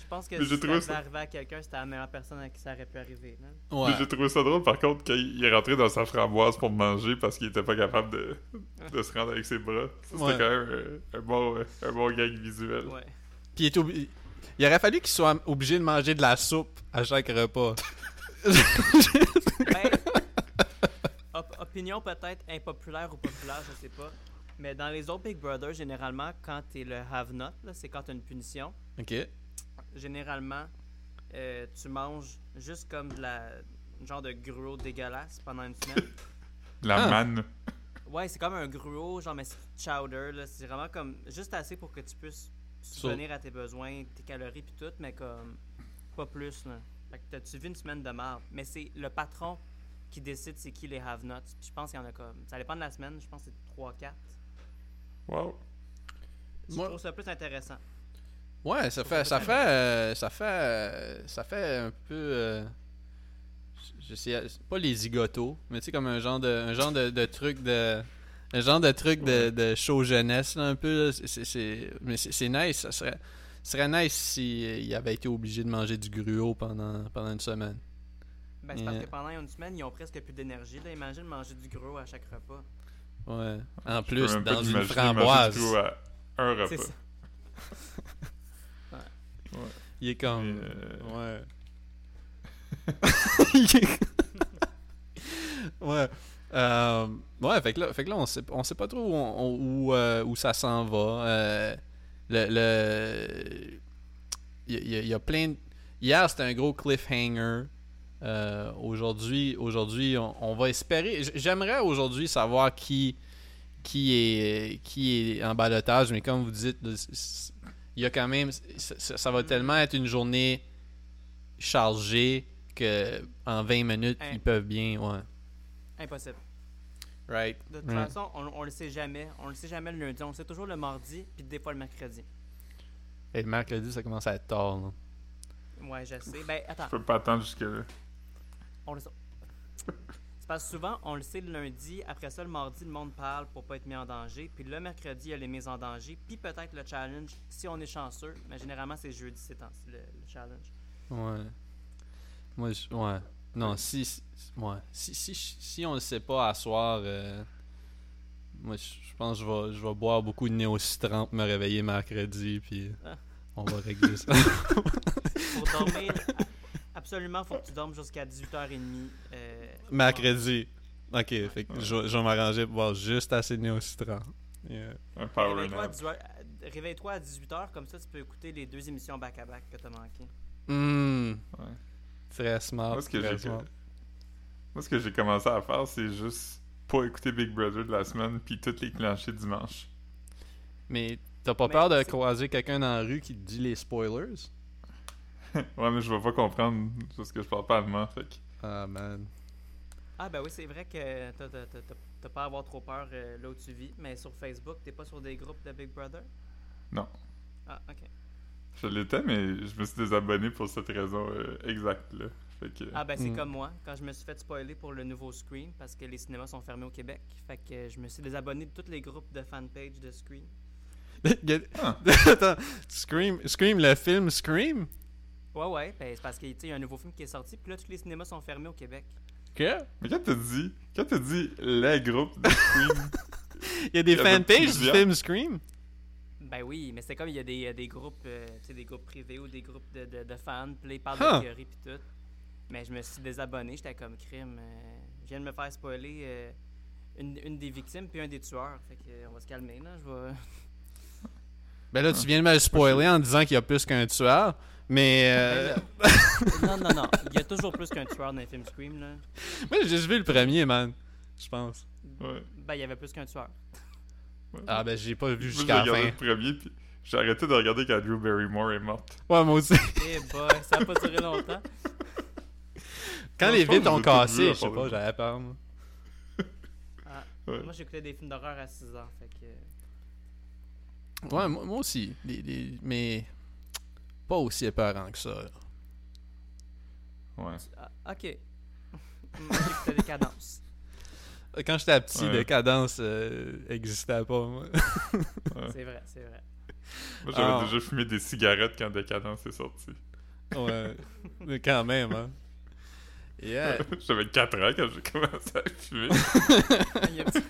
Je pense que Mais si j'ai ça ça- à quelqu'un, c'était la meilleure personne à qui ça aurait pu arriver. là. Ouais. Mais J'ai trouvé ça drôle par contre quand il est rentré dans sa framboise pour manger parce qu'il était pas capable de, de se rendre avec ses bras. Ça, C'était Ouais. quand même euh, un, bon, euh, un bon gag visuel. Ouais. Puis il, est obli- il aurait fallu qu'il soit obligé de manger de la soupe à chaque repas. [laughs] Ben, op- opinion peut-être impopulaire ou populaire, je sais pas. Mais dans les autres Big Brother, généralement, quand t'es le have not, c'est quand t'as une punition. ok. Généralement, euh, tu manges juste comme de la genre de gruau dégueulasse pendant une semaine. La Ah. manne. Ouais, c'est comme un gruau, genre mais c'est chowder, là. C'est vraiment comme juste assez pour que tu puisses subvenir à tes besoins, tes calories puis tout, mais comme pas plus là. Fait que t'as- tu vis une semaine de marde? Mais c'est le patron qui décide c'est qui les have nots. Puis je pense qu'il y en a comme. Ça dépend de la semaine, je pense que c'est 3-4. Wow. Je Moi- trouve ça plus intéressant. Ouais, ça fait, ça fait, euh, ça fait, euh, ça fait un peu, euh, je je sais, pas les zigotos, mais tu sais comme un genre de, un genre de, de truc de, un genre de truc de, de show jeunesse là, un peu. là. C'est- c'est- c'est- mais c'est c'est nice. Ça serait, ce serait nice s'il avait été obligé de manger du gruau pendant, pendant une semaine. Ben, c'est parce que pendant une semaine, ils ont presque plus d'énergie. Là. Imagine manger du gruau à chaque repas. Ouais. En plus, dans une framboise. du à un C'est repas. ça. [laughs] Il est comme. Et, euh, Ouais. [laughs] [laughs] Il est- ouais. Euh, ouais, fait que là, fait que là on, sait, on sait pas trop où, on- où, euh, où ça s'en va. Euh, le. le il y, a- il y plein de- Hier, c'était un gros cliffhanger. Aujourd'hui, aujourd'hui, on, on va espérer. J'aimerais aujourd'hui savoir qui, qui est, qui est en balotage, mais comme vous dites, il y a quand même, c- ça va tellement être une journée chargée que en 20 minutes, Hein. ils peuvent bien, ouais. Impossible. Right. De toute Mm. façon, on, on le sait jamais. On le sait jamais le lundi. On le sait toujours le mardi, puis des fois le mercredi. Et le mercredi, ça commence à être tard. là. Ouais, je sais. Ben, attends. Je peux pas attendre jusque-là. On le sait. C'est parce que souvent, on le sait le lundi. Après ça, le mardi, le monde parle pour pas être mis en danger. Puis le mercredi, il y a les mises en danger. Puis peut-être le challenge, si on est chanceux. Mais généralement, c'est jeudi, c'est le, le challenge. Ouais. Moi, je, ouais. Non, si, si, ouais. si, si, si on le sait pas à soir, euh, moi, je pense que je vais, je vais boire beaucoup de néocitran pour me réveiller mercredi, puis Ah. on va régler ça. [laughs] Pour dormir, absolument, faut que tu dormes jusqu'à 18h30. Euh, mercredi. Ok, fait que je, vais- je vais m'arranger pour boire juste assez de néocitran. Yeah. Un power Réveille-toi à nap. 18h réveille-toi à 18h, comme ça tu peux écouter les deux émissions back-à-back que t'as manqué. Hmm, Ouais. Très smart. Moi, ce que j'ai smart. Moi, ce que j'ai commencé à faire, c'est juste pas écouter Big Brother de la semaine, puis toutes les clenchers dimanche. Mais t'as pas Mais peur de croiser quelqu'un dans la rue qui te dit les spoilers? [laughs] ouais, mais je vais pas comprendre parce que je parle pas allemand, fait que... Ah, man. Ah ben oui, c'est vrai que t'as pas à avoir trop peur euh, là où tu vis, mais sur Facebook, t'es pas sur des groupes de Big Brother? Non. Ah, ok. Je l'étais, mais je me suis désabonné pour cette raison euh, exacte, là. Fait que... Ah ben c'est Hmm. comme moi, quand je me suis fait spoiler pour le nouveau Scream, parce que les cinémas sont fermés au Québec, fait que je me suis désabonné de tous les groupes de fanpage de Scream. [laughs] Ah. [laughs] Attends, Scream, Scream, le film Scream? Ouais ouais, ben, c'est parce qu'il y a un nouveau film qui est sorti, puis là tous les cinémas sont fermés au Québec. Que? Mais quand t'as dit... Quand t'as dit les groupes de Scream... [laughs] Il y a des fanpages du film Scream? Ben oui, mais c'est comme il y a des, euh, des groupes, euh, tu sais, des groupes privés ou des groupes de, de, de fans, puis là, ils parlent Huh. de théorie puis tout. Mais je me suis désabonné, j'étais comme crime. euh, je viens de me faire spoiler euh, une, une des victimes puis un des tueurs. Fait que on va se calmer là, je vais. Ben là, tu viens de me le spoiler en disant qu'il y a plus qu'un tueur, mais... Euh... [laughs] non, non, non. Il y a toujours plus qu'un tueur dans les films Scream là. Moi, j'ai juste vu le premier, man. Je pense. Ouais. Ben il y avait plus qu'un tueur. Ah, ben j'ai pas vu jusqu'à la regardé fin. le premier, puis j'ai arrêté de regarder quand Drew Barrymore est morte. Ouais, moi aussi. Eh boy, ça a pas duré longtemps. [laughs] Quand Non, les vitres ont cassé, je sais pas, j'avais peur, moi. Ouais. Moi j'écoutais des films d'horreur à 6 ans, fait que. Ouais, moi, moi aussi. Les- les- mais pas aussi épeurant que ça. là. Ouais. Ah, ok. [laughs] J'écoutais des cadences. Quand j'étais petit, Ouais. le cadence euh, existait pas, moi. [laughs] ouais. C'est vrai, c'est vrai. Moi, j'avais Ah. déjà fumé des cigarettes quand Décadence est sorti. ouais. Mais quand même, hein. Yeah. [laughs] J'avais 4 ans quand j'ai commencé à fumer. [laughs] Il y a un petit,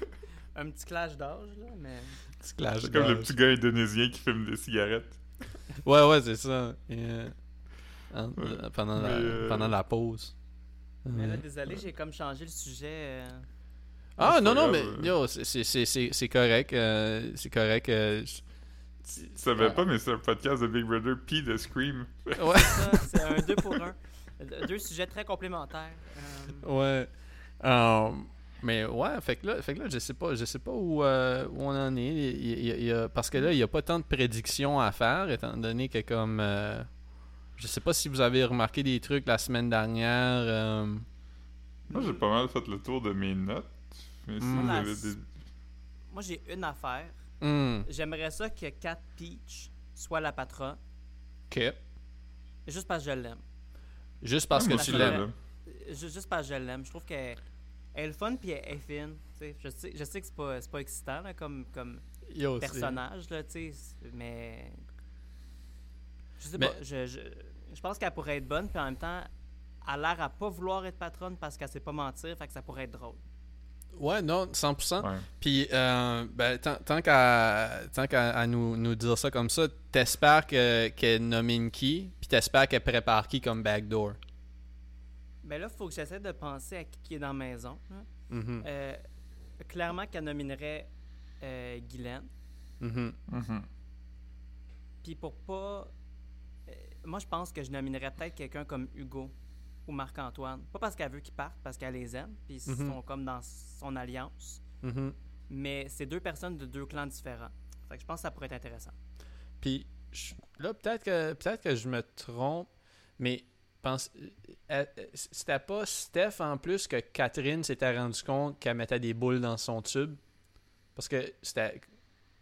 un petit clash d'âge là, mais. Petit clash C'est comme le petit gars indonésien qui fume des cigarettes. Ouais, ouais, c'est ça. Yeah. En- Ouais. euh, pendant, Mais, la, euh, pendant la pause. Mais là, Ouais. désolé, j'ai comme changé le sujet. euh, Ah, non, non, mais euh. yo, c'est- c'est- c'est c'est- c'est correct. euh, c'est correct. euh, je- Tu savais pas, mais c'est un podcast de Big Brother puis de Scream. ouais. ça, c'est un deux pour un. Euh, Deux sujets très complémentaires. Euh, Ouais. Mais ouais, fait que là, fait que là je sais pas, je sais pas où, euh, où on en est. Il il parce que là, il n'y a pas tant de prédictions à faire, étant donné que comme euh, je sais pas si vous avez remarqué des trucs la semaine dernière. euh, Moi, j'ai pas mal fait le tour de mes notes. Mais si vous La- avez des... Moi, j'ai une affaire. hmm, J'aimerais ça que Cat Peach soit la patronne, ok. juste parce que je l'aime. Juste parce Ah, que tu je l'aimes. l'aime. Euh, ju- Juste parce que je l'aime. Je trouve qu'elle elle est le fun puis elle est fine. tu sais. Je sais, je sais que c'est pas, c'est pas excitant là, comme, comme Yo, c'est- personnage, là, tu sais, c'est- mais. Je sais Mais- pas. Je, je, je pense qu'elle pourrait être bonne, puis en même temps, elle a l'air à pas vouloir être patronne parce qu'elle sait pas mentir, fait que ça pourrait être drôle. Ouais, non, 100%. Ouais. Puis, euh, ben, tant, tant qu'à tant qu'à à nous, nous dire ça comme ça, t'espères que- qu'elle nomine qui, puis t'espères qu'elle prépare qui comme backdoor? Mais là, il faut que j'essaie de penser à qui qui est dans la maison. hein. Mhm, Euh, clairement qu'elle nominerait euh, Guylaine. mhm. Mhm. Puis pour pas. euh, moi, je pense que je nominerais peut-être quelqu'un comme Hugo. Ou Marc-Antoine. Pas parce qu'elle veut qu'ils partent, parce qu'elle les aime, puis ils Mhm. sont comme dans son alliance. Mhm. Mais c'est deux personnes de deux clans différents. Fait que je pense que ça pourrait être intéressant. Puis je- là, peut-être que peut-être que je me trompe, mais pense, euh, euh, c'était pas Steph en plus que Catherine s'était rendu compte qu'elle mettait des boules dans son tube? Parce que c'était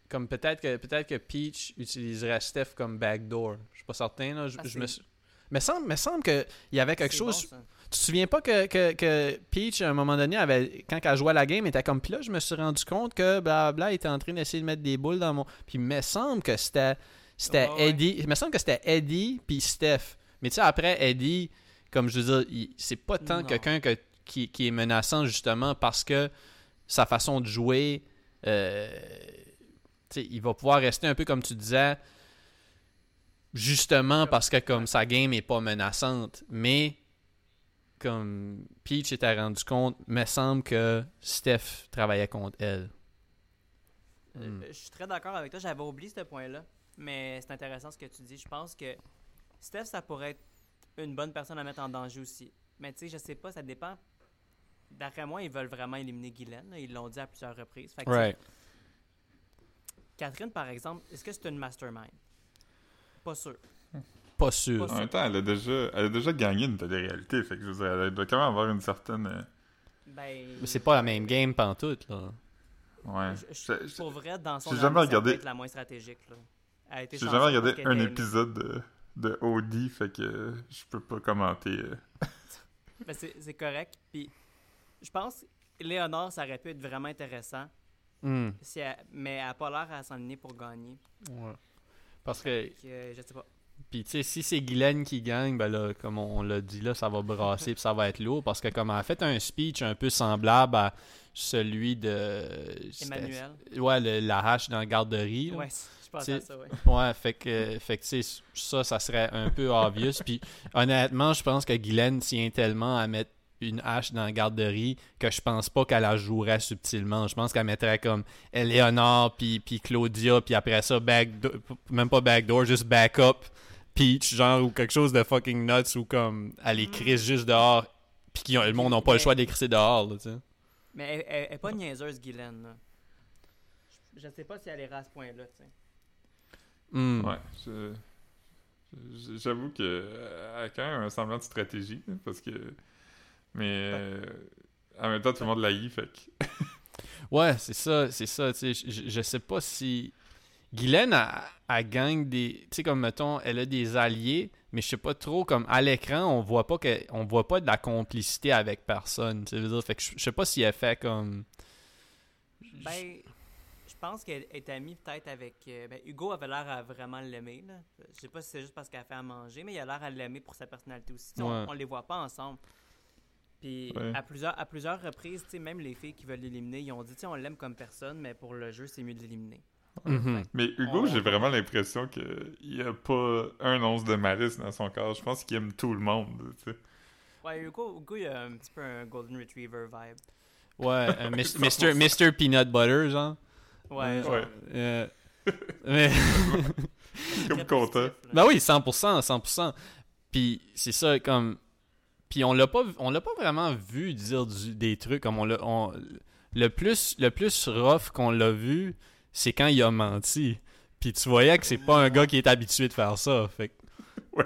comme peut-être que peut-être que Peach utiliserait Steph comme backdoor. Je suis pas certain là. Je, Ah, je me suis- mais semble, me semble qu'il y avait quelque chose. bon. Tu te souviens pas que, que, que Peach, à un moment donné, avait, quand elle jouait à la game, était comme, puis là, je me suis rendu compte que blablabla était en train d'essayer de mettre des boules dans mon. Puis il me semble que c'était c'était ouais. Eddie. Il me semble que c'était Eddie puis Steph. Mais tu sais, après, Eddie, comme je veux dire, c'est pas tant quelqu'un que- qui, qui est menaçant justement parce que sa façon de jouer, euh, il va pouvoir rester un peu comme tu disais, justement parce que comme sa game est pas menaçante. Mais comme Peach était rendu compte, me semble que Steph travaillait contre elle. Euh, Hmm. Je suis très d'accord avec toi. J'avais oublié ce point-là. Mais c'est intéressant ce que tu dis. Je pense que Steph, ça pourrait être une bonne personne à mettre en danger aussi. Mais tu sais, je sais pas, ça dépend. D'après moi, ils veulent vraiment éliminer Guylaine. Ils l'ont dit à plusieurs reprises. Fait que, Catherine, par exemple, est-ce que c'est une mastermind? Pas sûr. Pas sûr. Pas En même temps, elle a déjà, elle a déjà gagné une télé-réalité, fait que je veux dire, elle doit quand même avoir une certaine... euh, Ben, Mais c'est pas la même game pantoute, là. Ouais. je- je- Je- pour vrai, dans son j'ai jamais regardé- la moins stratégique. Là. J'ai jamais regardé un épisode de, de OD, fait que je peux pas commenter. [laughs] Ben, c'est c'est correct. Puis, je pense, Léonore, ça aurait pu être vraiment intéressant. Hmm. Si elle- mais elle n'a pas l'air à s'enligner pour gagner. Ouais. Parce que, je sais pas. puis tu sais, si c'est Guylaine qui gagne, ben là, comme on, l'a dit, là, ça va brasser puis ça va être lourd. Parce que comme elle a fait un speech un peu semblable à celui de... Emmanuel. Ouais, le- la hache dans la garderie. là. Ouais, je pensais à ça, ouais. Ouais, fait que, fait que tu sais, ça, ça serait un peu obvious. Puis honnêtement, je pense que Guylaine tient tellement à mettre une hache dans la garderie que je pense pas qu'elle la jouerait subtilement. Je pense qu'elle mettrait comme Eleonore, puis, puis Claudia, puis après ça, back même pas backdoor, juste backup, Peach, genre, ou quelque chose de fucking nuts, ou comme elle les crisse juste dehors, puis qui ont- le monde n'a pas le choix d'écrisser dehors, là, tu sais. Mais elle, elle- elle est pas niaiseuse, Guylaine. là. Je, je sais pas si elle ira à ce point-là, tu sais. Hmm. Ouais, je- j'avoue que euh, elle a quand même un semblant de stratégie, là, parce que... Mais euh, en même temps, tout le monde la fait que... [laughs] Ouais, c'est ça, c'est ça. Tu sais, je, je- sais pas si. Guylaine, elle, elle gagne des. Tu sais, comme mettons, elle a des alliés, mais je sais pas trop, comme à l'écran, on voit pas que on voit pas de la complicité avec personne. Tu dire, fait que je, je sais pas si elle fait comme. Ben, je pense qu'elle est amie peut-être avec. euh, ben, Hugo avait l'air à vraiment l'aimer. là. Je sais pas si c'est juste parce qu'elle fait à manger, mais il a l'air à l'aimer pour sa personnalité aussi. Ouais. On, on les voit pas ensemble. Puis Ouais. à, plusieurs, à plusieurs reprises, tu sais, même les filles qui veulent l'éliminer, ils ont dit tu sais, on l'aime comme personne, mais pour le jeu, c'est mieux de l'éliminer. Mhm. Mais Hugo, On- j'ai vraiment l'impression qu'il n'y a pas un once de malice dans son corps. Je pense qu'il aime tout le monde, tu sais. Ouais, Hugo, Hugo, il a un petit peu un Golden Retriever vibe. Ouais, euh, Mis- Mr. Mr. Peanut Butter, genre. Ouais, genre, Ouais. Euh, mais. [laughs] Comme content. Ben oui, 100%, 100%. Puis c'est ça, comme... Puis on l'a pas, on l'a pas vraiment vu dire du- des trucs comme on l'a... on- Le plus, le plus rough qu'on l'a vu, c'est quand il a menti. Puis tu voyais que c'est pas un gars qui est habitué de faire ça. Fait. [laughs] Ouais.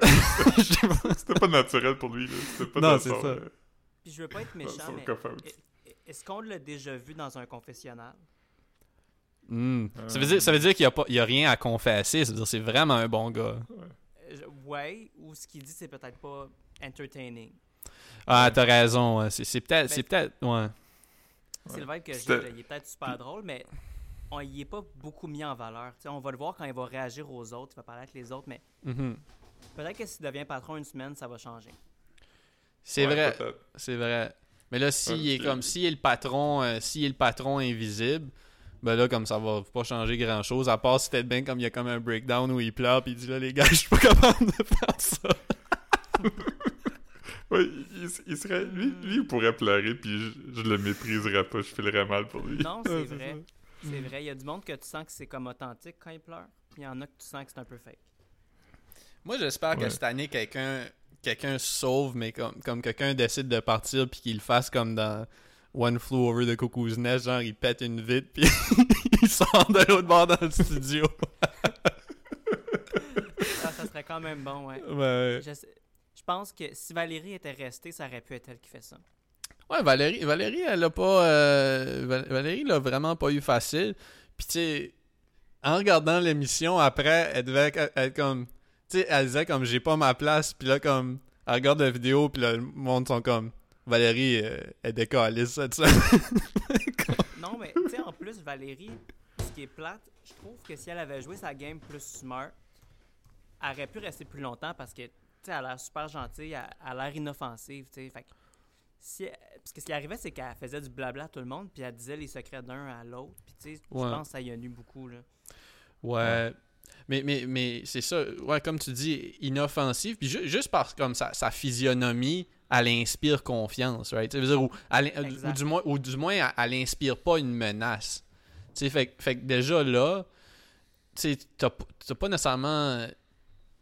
C'était pas naturel pour lui, là. C'était pas Non, c'est ça. euh, Puis je veux pas être méchant, mais cop-out. est-ce qu'on l'a déjà vu dans un confessionnal? Hmm. Euh. Ça veut dire, ça veut dire qu'il y a, pas, il y a rien à confesser. Ça veut dire c'est vraiment un bon gars. Euh, je- Ouais, ou ce qu'il dit, c'est peut-être pas entertaining. Ah, t'as raison. ouais. C'est, c'est peut-être... C'est peut-être... Ouais. C'est le vibe que j'ai, il est peut-être super drôle, mais on y est pas beaucoup mis en valeur. On va le voir quand il va réagir aux autres, il va parler avec les autres, mais Mhm. peut-être que s'il devient patron une semaine, ça va changer. C'est Ouais, vrai. peut-être. C'est vrai. Mais là, s'il Ouais, est comme s'il est le patron, euh, s'il est le patron invisible, ben là, comme ça va pas changer grand chose. À part si peut-être bien comme il y a comme un breakdown où il pleure puis il dit là les gars, [laughs] je suis pas capable de faire ça. Ouais, il, il serait... Lui, lui, il pourrait pleurer, puis je, je le mépriserais pas. Je filerais mal pour lui. Non, [laughs] c'est vrai. C'est vrai. Il y a du monde que tu sens que c'est comme authentique quand il pleure, puis il y en a que tu sens que c'est un peu fake. Moi, j'espère que cette année, quelqu'un quelqu'un se sauve, mais comme, comme quelqu'un décide de partir puis qu'il le fasse comme dans One Flew Over the Cuckoo's Nest, genre il pète une vitre puis [laughs] il sort de l'autre bord dans le studio. Ah, ça serait quand même bon, ouais. ouais. Je, sais- je pense que si Valérie était restée, ça aurait pu être elle qui fait ça. Ouais, Valérie, Valérie, elle a pas. euh, Val- Valérie l'a vraiment pas eu facile. Puis, tu sais, en regardant l'émission après, elle devait être, comme. Tu sais, elle disait comme j'ai pas ma place. Puis là, comme. Elle regarde la vidéo, puis là, le monde sont comme. Valérie, euh, elle décalisse ça, tu sais. [laughs] Non, mais tu sais, en plus, Valérie, ce qui est plate, je trouve que si elle avait joué sa game plus smart, elle aurait pu rester plus longtemps parce que, sais, elle a l'air super gentille, elle elle a l'air inoffensive, tu sais. Fait que si elle- parce que ce qui arrivait, c'est qu'elle faisait du blabla à tout le monde, puis elle disait les secrets d'un à l'autre, puis tu sais, Ouais. je pense que ça y a nu beaucoup, là. Ouais. Mais, mais, mais c'est ça, ouais, comme tu dis, inoffensif. Puis ju- juste parce que comme sa, sa physionomie, elle inspire confiance, right? Tu sais, je veux dire, ou, elle- ou Exact. du moins, ou du moins, elle, elle inspire pas une menace. Tu sais, fait, que- fait que déjà là, t'as pas nécessairement.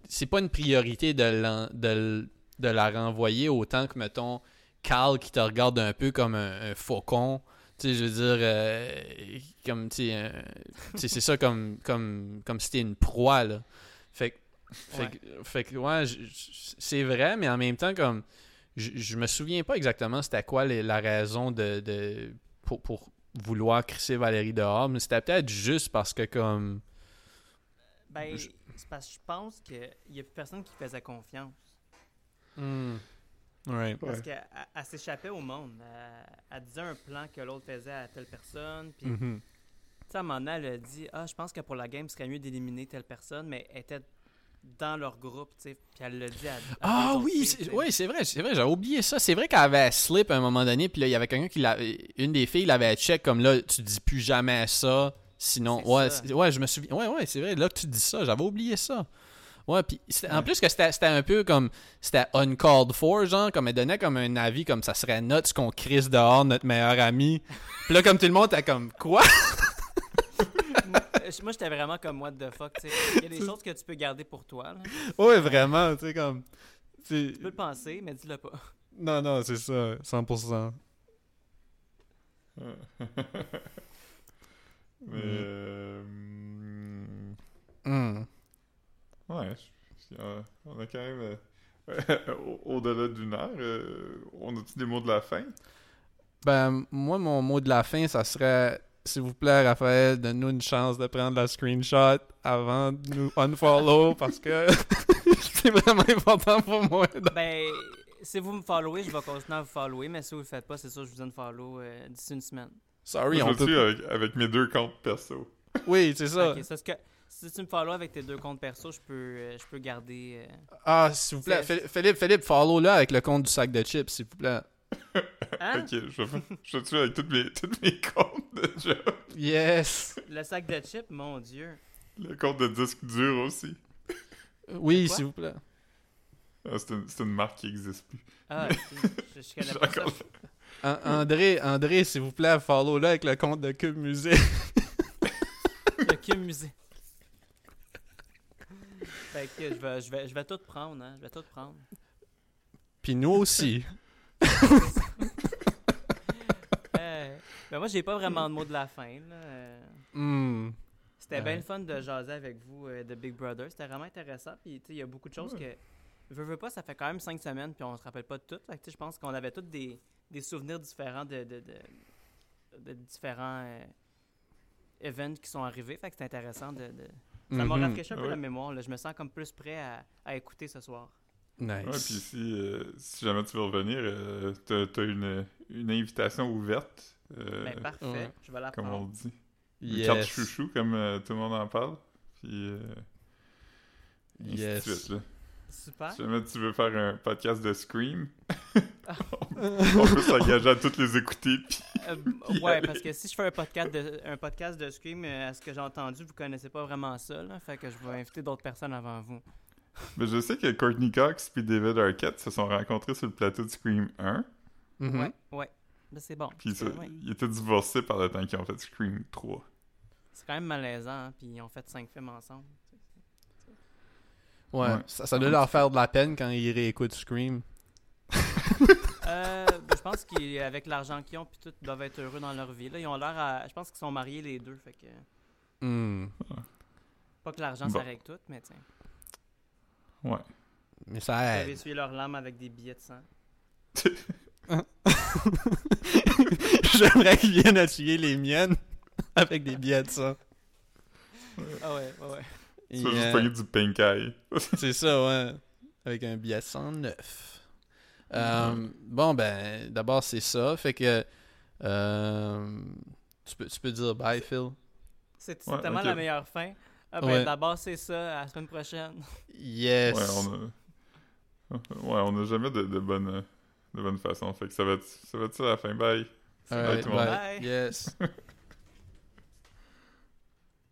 C'est pas une priorité de, de, de la renvoyer autant que, mettons, Carl qui te regarde un peu comme un, un faucon. Tu sais, je veux dire, euh, comme, tu sais, un- tu sais, c'est ça comme, comme, comme si une proie, là. Fait que, fait, Ouais. que- fait que, ouais, c'est vrai, mais en même temps, comme, je, je me souviens pas exactement c'était quoi les- la raison de, de pour, pour vouloir crisser Valérie dehors, mais c'était peut-être juste parce que, comme, Ben, Je- c'est parce que je pense qu'il y a plus personne qui faisait confiance. hmm, ouais. Parce Ouais. qu'elle elle- elle s'échappait au monde. Elle, elle disait un plan que l'autre faisait à telle personne. Puis, Mhm. tu sais, à un moment donné, elle a dit Ah, je pense que pour la game, ce serait mieux d'éliminer telle personne, mais elle était dans leur groupe, tu sais. Puis elle l'a dit à. à Ah oui, c'est- vrai, c'est vrai, j'avais oublié ça. C'est vrai qu'elle avait slip à un moment donné, puis là, il y avait quelqu'un qui l'avait. Une des filles l'avait check comme là, tu dis plus jamais ça, sinon. Ouais, ouais, je me souviens. Ouais, ouais, c'est vrai, là que tu dis ça, j'avais oublié ça. Ouais, puis en plus que c'était c'était un peu comme. C'était uncalled for, genre, comme elle donnait comme un avis, comme ça serait nuts qu'on crisse dehors notre meilleur ami. [laughs] Puis là, comme tout le monde, t'as comme quoi? Moi, j'étais vraiment comme what the fuck, tu sais. Il y a des choses que tu peux garder pour toi, là. Ouais, vraiment, tu sais, comme. tu Tu peux le penser, mais dis-le pas. Non, non, c'est ça, 100%. [laughs] Mais. Hmm. ouais, je- je- euh, on a quand même. euh, [laughs] au- Au-delà d'une heure, euh, on a-tu des mots de la fin? Ben, moi, mon mot de la fin, ça serait s'il vous plaît, Raphaël, donne-nous une chance de prendre la screenshot avant de nous unfollow [laughs] parce que [laughs] c'est vraiment important pour moi. Ben, si vous me followez, je vais continuer à vous follower, mais si vous le faites pas, c'est sûr, je vous donne follow euh, d'ici une semaine. Sorry, Moi, on je le suis peut. avec, avec mes deux comptes perso. Oui, c'est ça. C'est que- si tu me follow avec tes deux comptes perso, je peux, euh, je peux garder. euh, Ah, s'il vous plaît, C'est- Philippe, Philippe, follow là avec le compte du sac de chips, s'il vous plaît. Hein? [laughs] Ok, je, je suis avec tous mes, tous mes comptes de job. Yes. Le sac de chips, mon dieu. Le compte de disque dur aussi. Oui, s'il vous plaît. Ah, c'est une, c'est une marque qui n'existe plus. Ah, ok. je, je connais [laughs] J'ai pas ça. André, André, s'il vous plaît, follow là avec le compte de Cube Musée. Le Kim Musée. Fait que je vais, je vais, je vais tout prendre, hein. Je vais tout prendre. Puis nous aussi. [laughs] [laughs] Euh, ben moi, j'ai pas vraiment de mot de la fin, là. Euh, Hmm. C'était Ouais. bien le fun de jaser avec vous euh, de Big Brother. C'était vraiment intéressant. Puis, tu sais, il y a beaucoup de choses que. Veux, veux pas, ça fait quand même cinq semaines, puis on se rappelle pas de tout. Fait que, tu sais, je pense qu'on avait tous des, des souvenirs différents de, de, de, de différents euh, events qui sont arrivés. Fait que c'était intéressant de. de- Ça m'a Mhm. rafraîchi un peu Ouais. la mémoire. Là. Je me sens comme plus prêt à, à écouter ce soir. Nice. Ouais, puis si, euh, si jamais tu veux revenir, euh, t'as t'as une, une invitation ouverte. euh, Ben, parfait. ouais. Je vais la comme on prendre. dit. Une carte chouchou, comme euh, tout le monde en parle. Puis. Euh, et ainsi de Yes. suite, là. Super. Si jamais tu veux faire un podcast de Scream, on peut s'engager à toutes les écouter. Puis Euh, ouais, parce que si je fais un podcast de, un podcast de Scream, euh, à ce que j'ai entendu, vous connaissez pas vraiment ça. Là, fait que je vais inviter d'autres personnes avant vous. Mais je sais que Courtney Cox et David Arquette se sont rencontrés sur le plateau de Scream 1. Mhm. Ouais, ouais. Ben, c'est bon. Puis ça- C'est ouais. ils étaient divorcés par le temps qu'ils ont fait Scream 3. C'est quand même malaisant, hein, puis ils ont fait cinq films ensemble. Ouais, Ouais. Ça, ça doit leur faire de la peine quand ils réécoutent Scream. Euh, ben, je pense qu'avec l'argent qu'ils ont, puis tout, ils doivent être heureux dans leur vie. Là, ils ont l'air à... Je pense qu'ils sont mariés les deux, fait que... Hmm. Pas que l'argent, Bon. ça règle tout, mais tiens. Ouais. Mais Ils ça aide. essuyer leurs larmes avec des billets de sang. [laughs] J'aimerais qu'ils viennent essuyer les miennes avec des billets de sang. Ah ouais, ouais, ouais. Tu Et, vas juste euh, du pink eye. [laughs] C'est ça, ouais. Avec un billet de 109. Euh, bon, ben, d'abord, c'est ça. Fait que. euh, tu, peux, tu peux dire bye, Phil. C'est c'est Ouais, tellement la meilleure fin. Ah ben, Ouais. d'abord, c'est ça. À la semaine prochaine. Yes. Ouais, on a... Ouais, on a jamais de, de bonne, de bonne façon. Fait que ça va être ça, va être ça à la fin. Bye. Alright, Bye, tout le monde. bye. Bye. Yes. [laughs]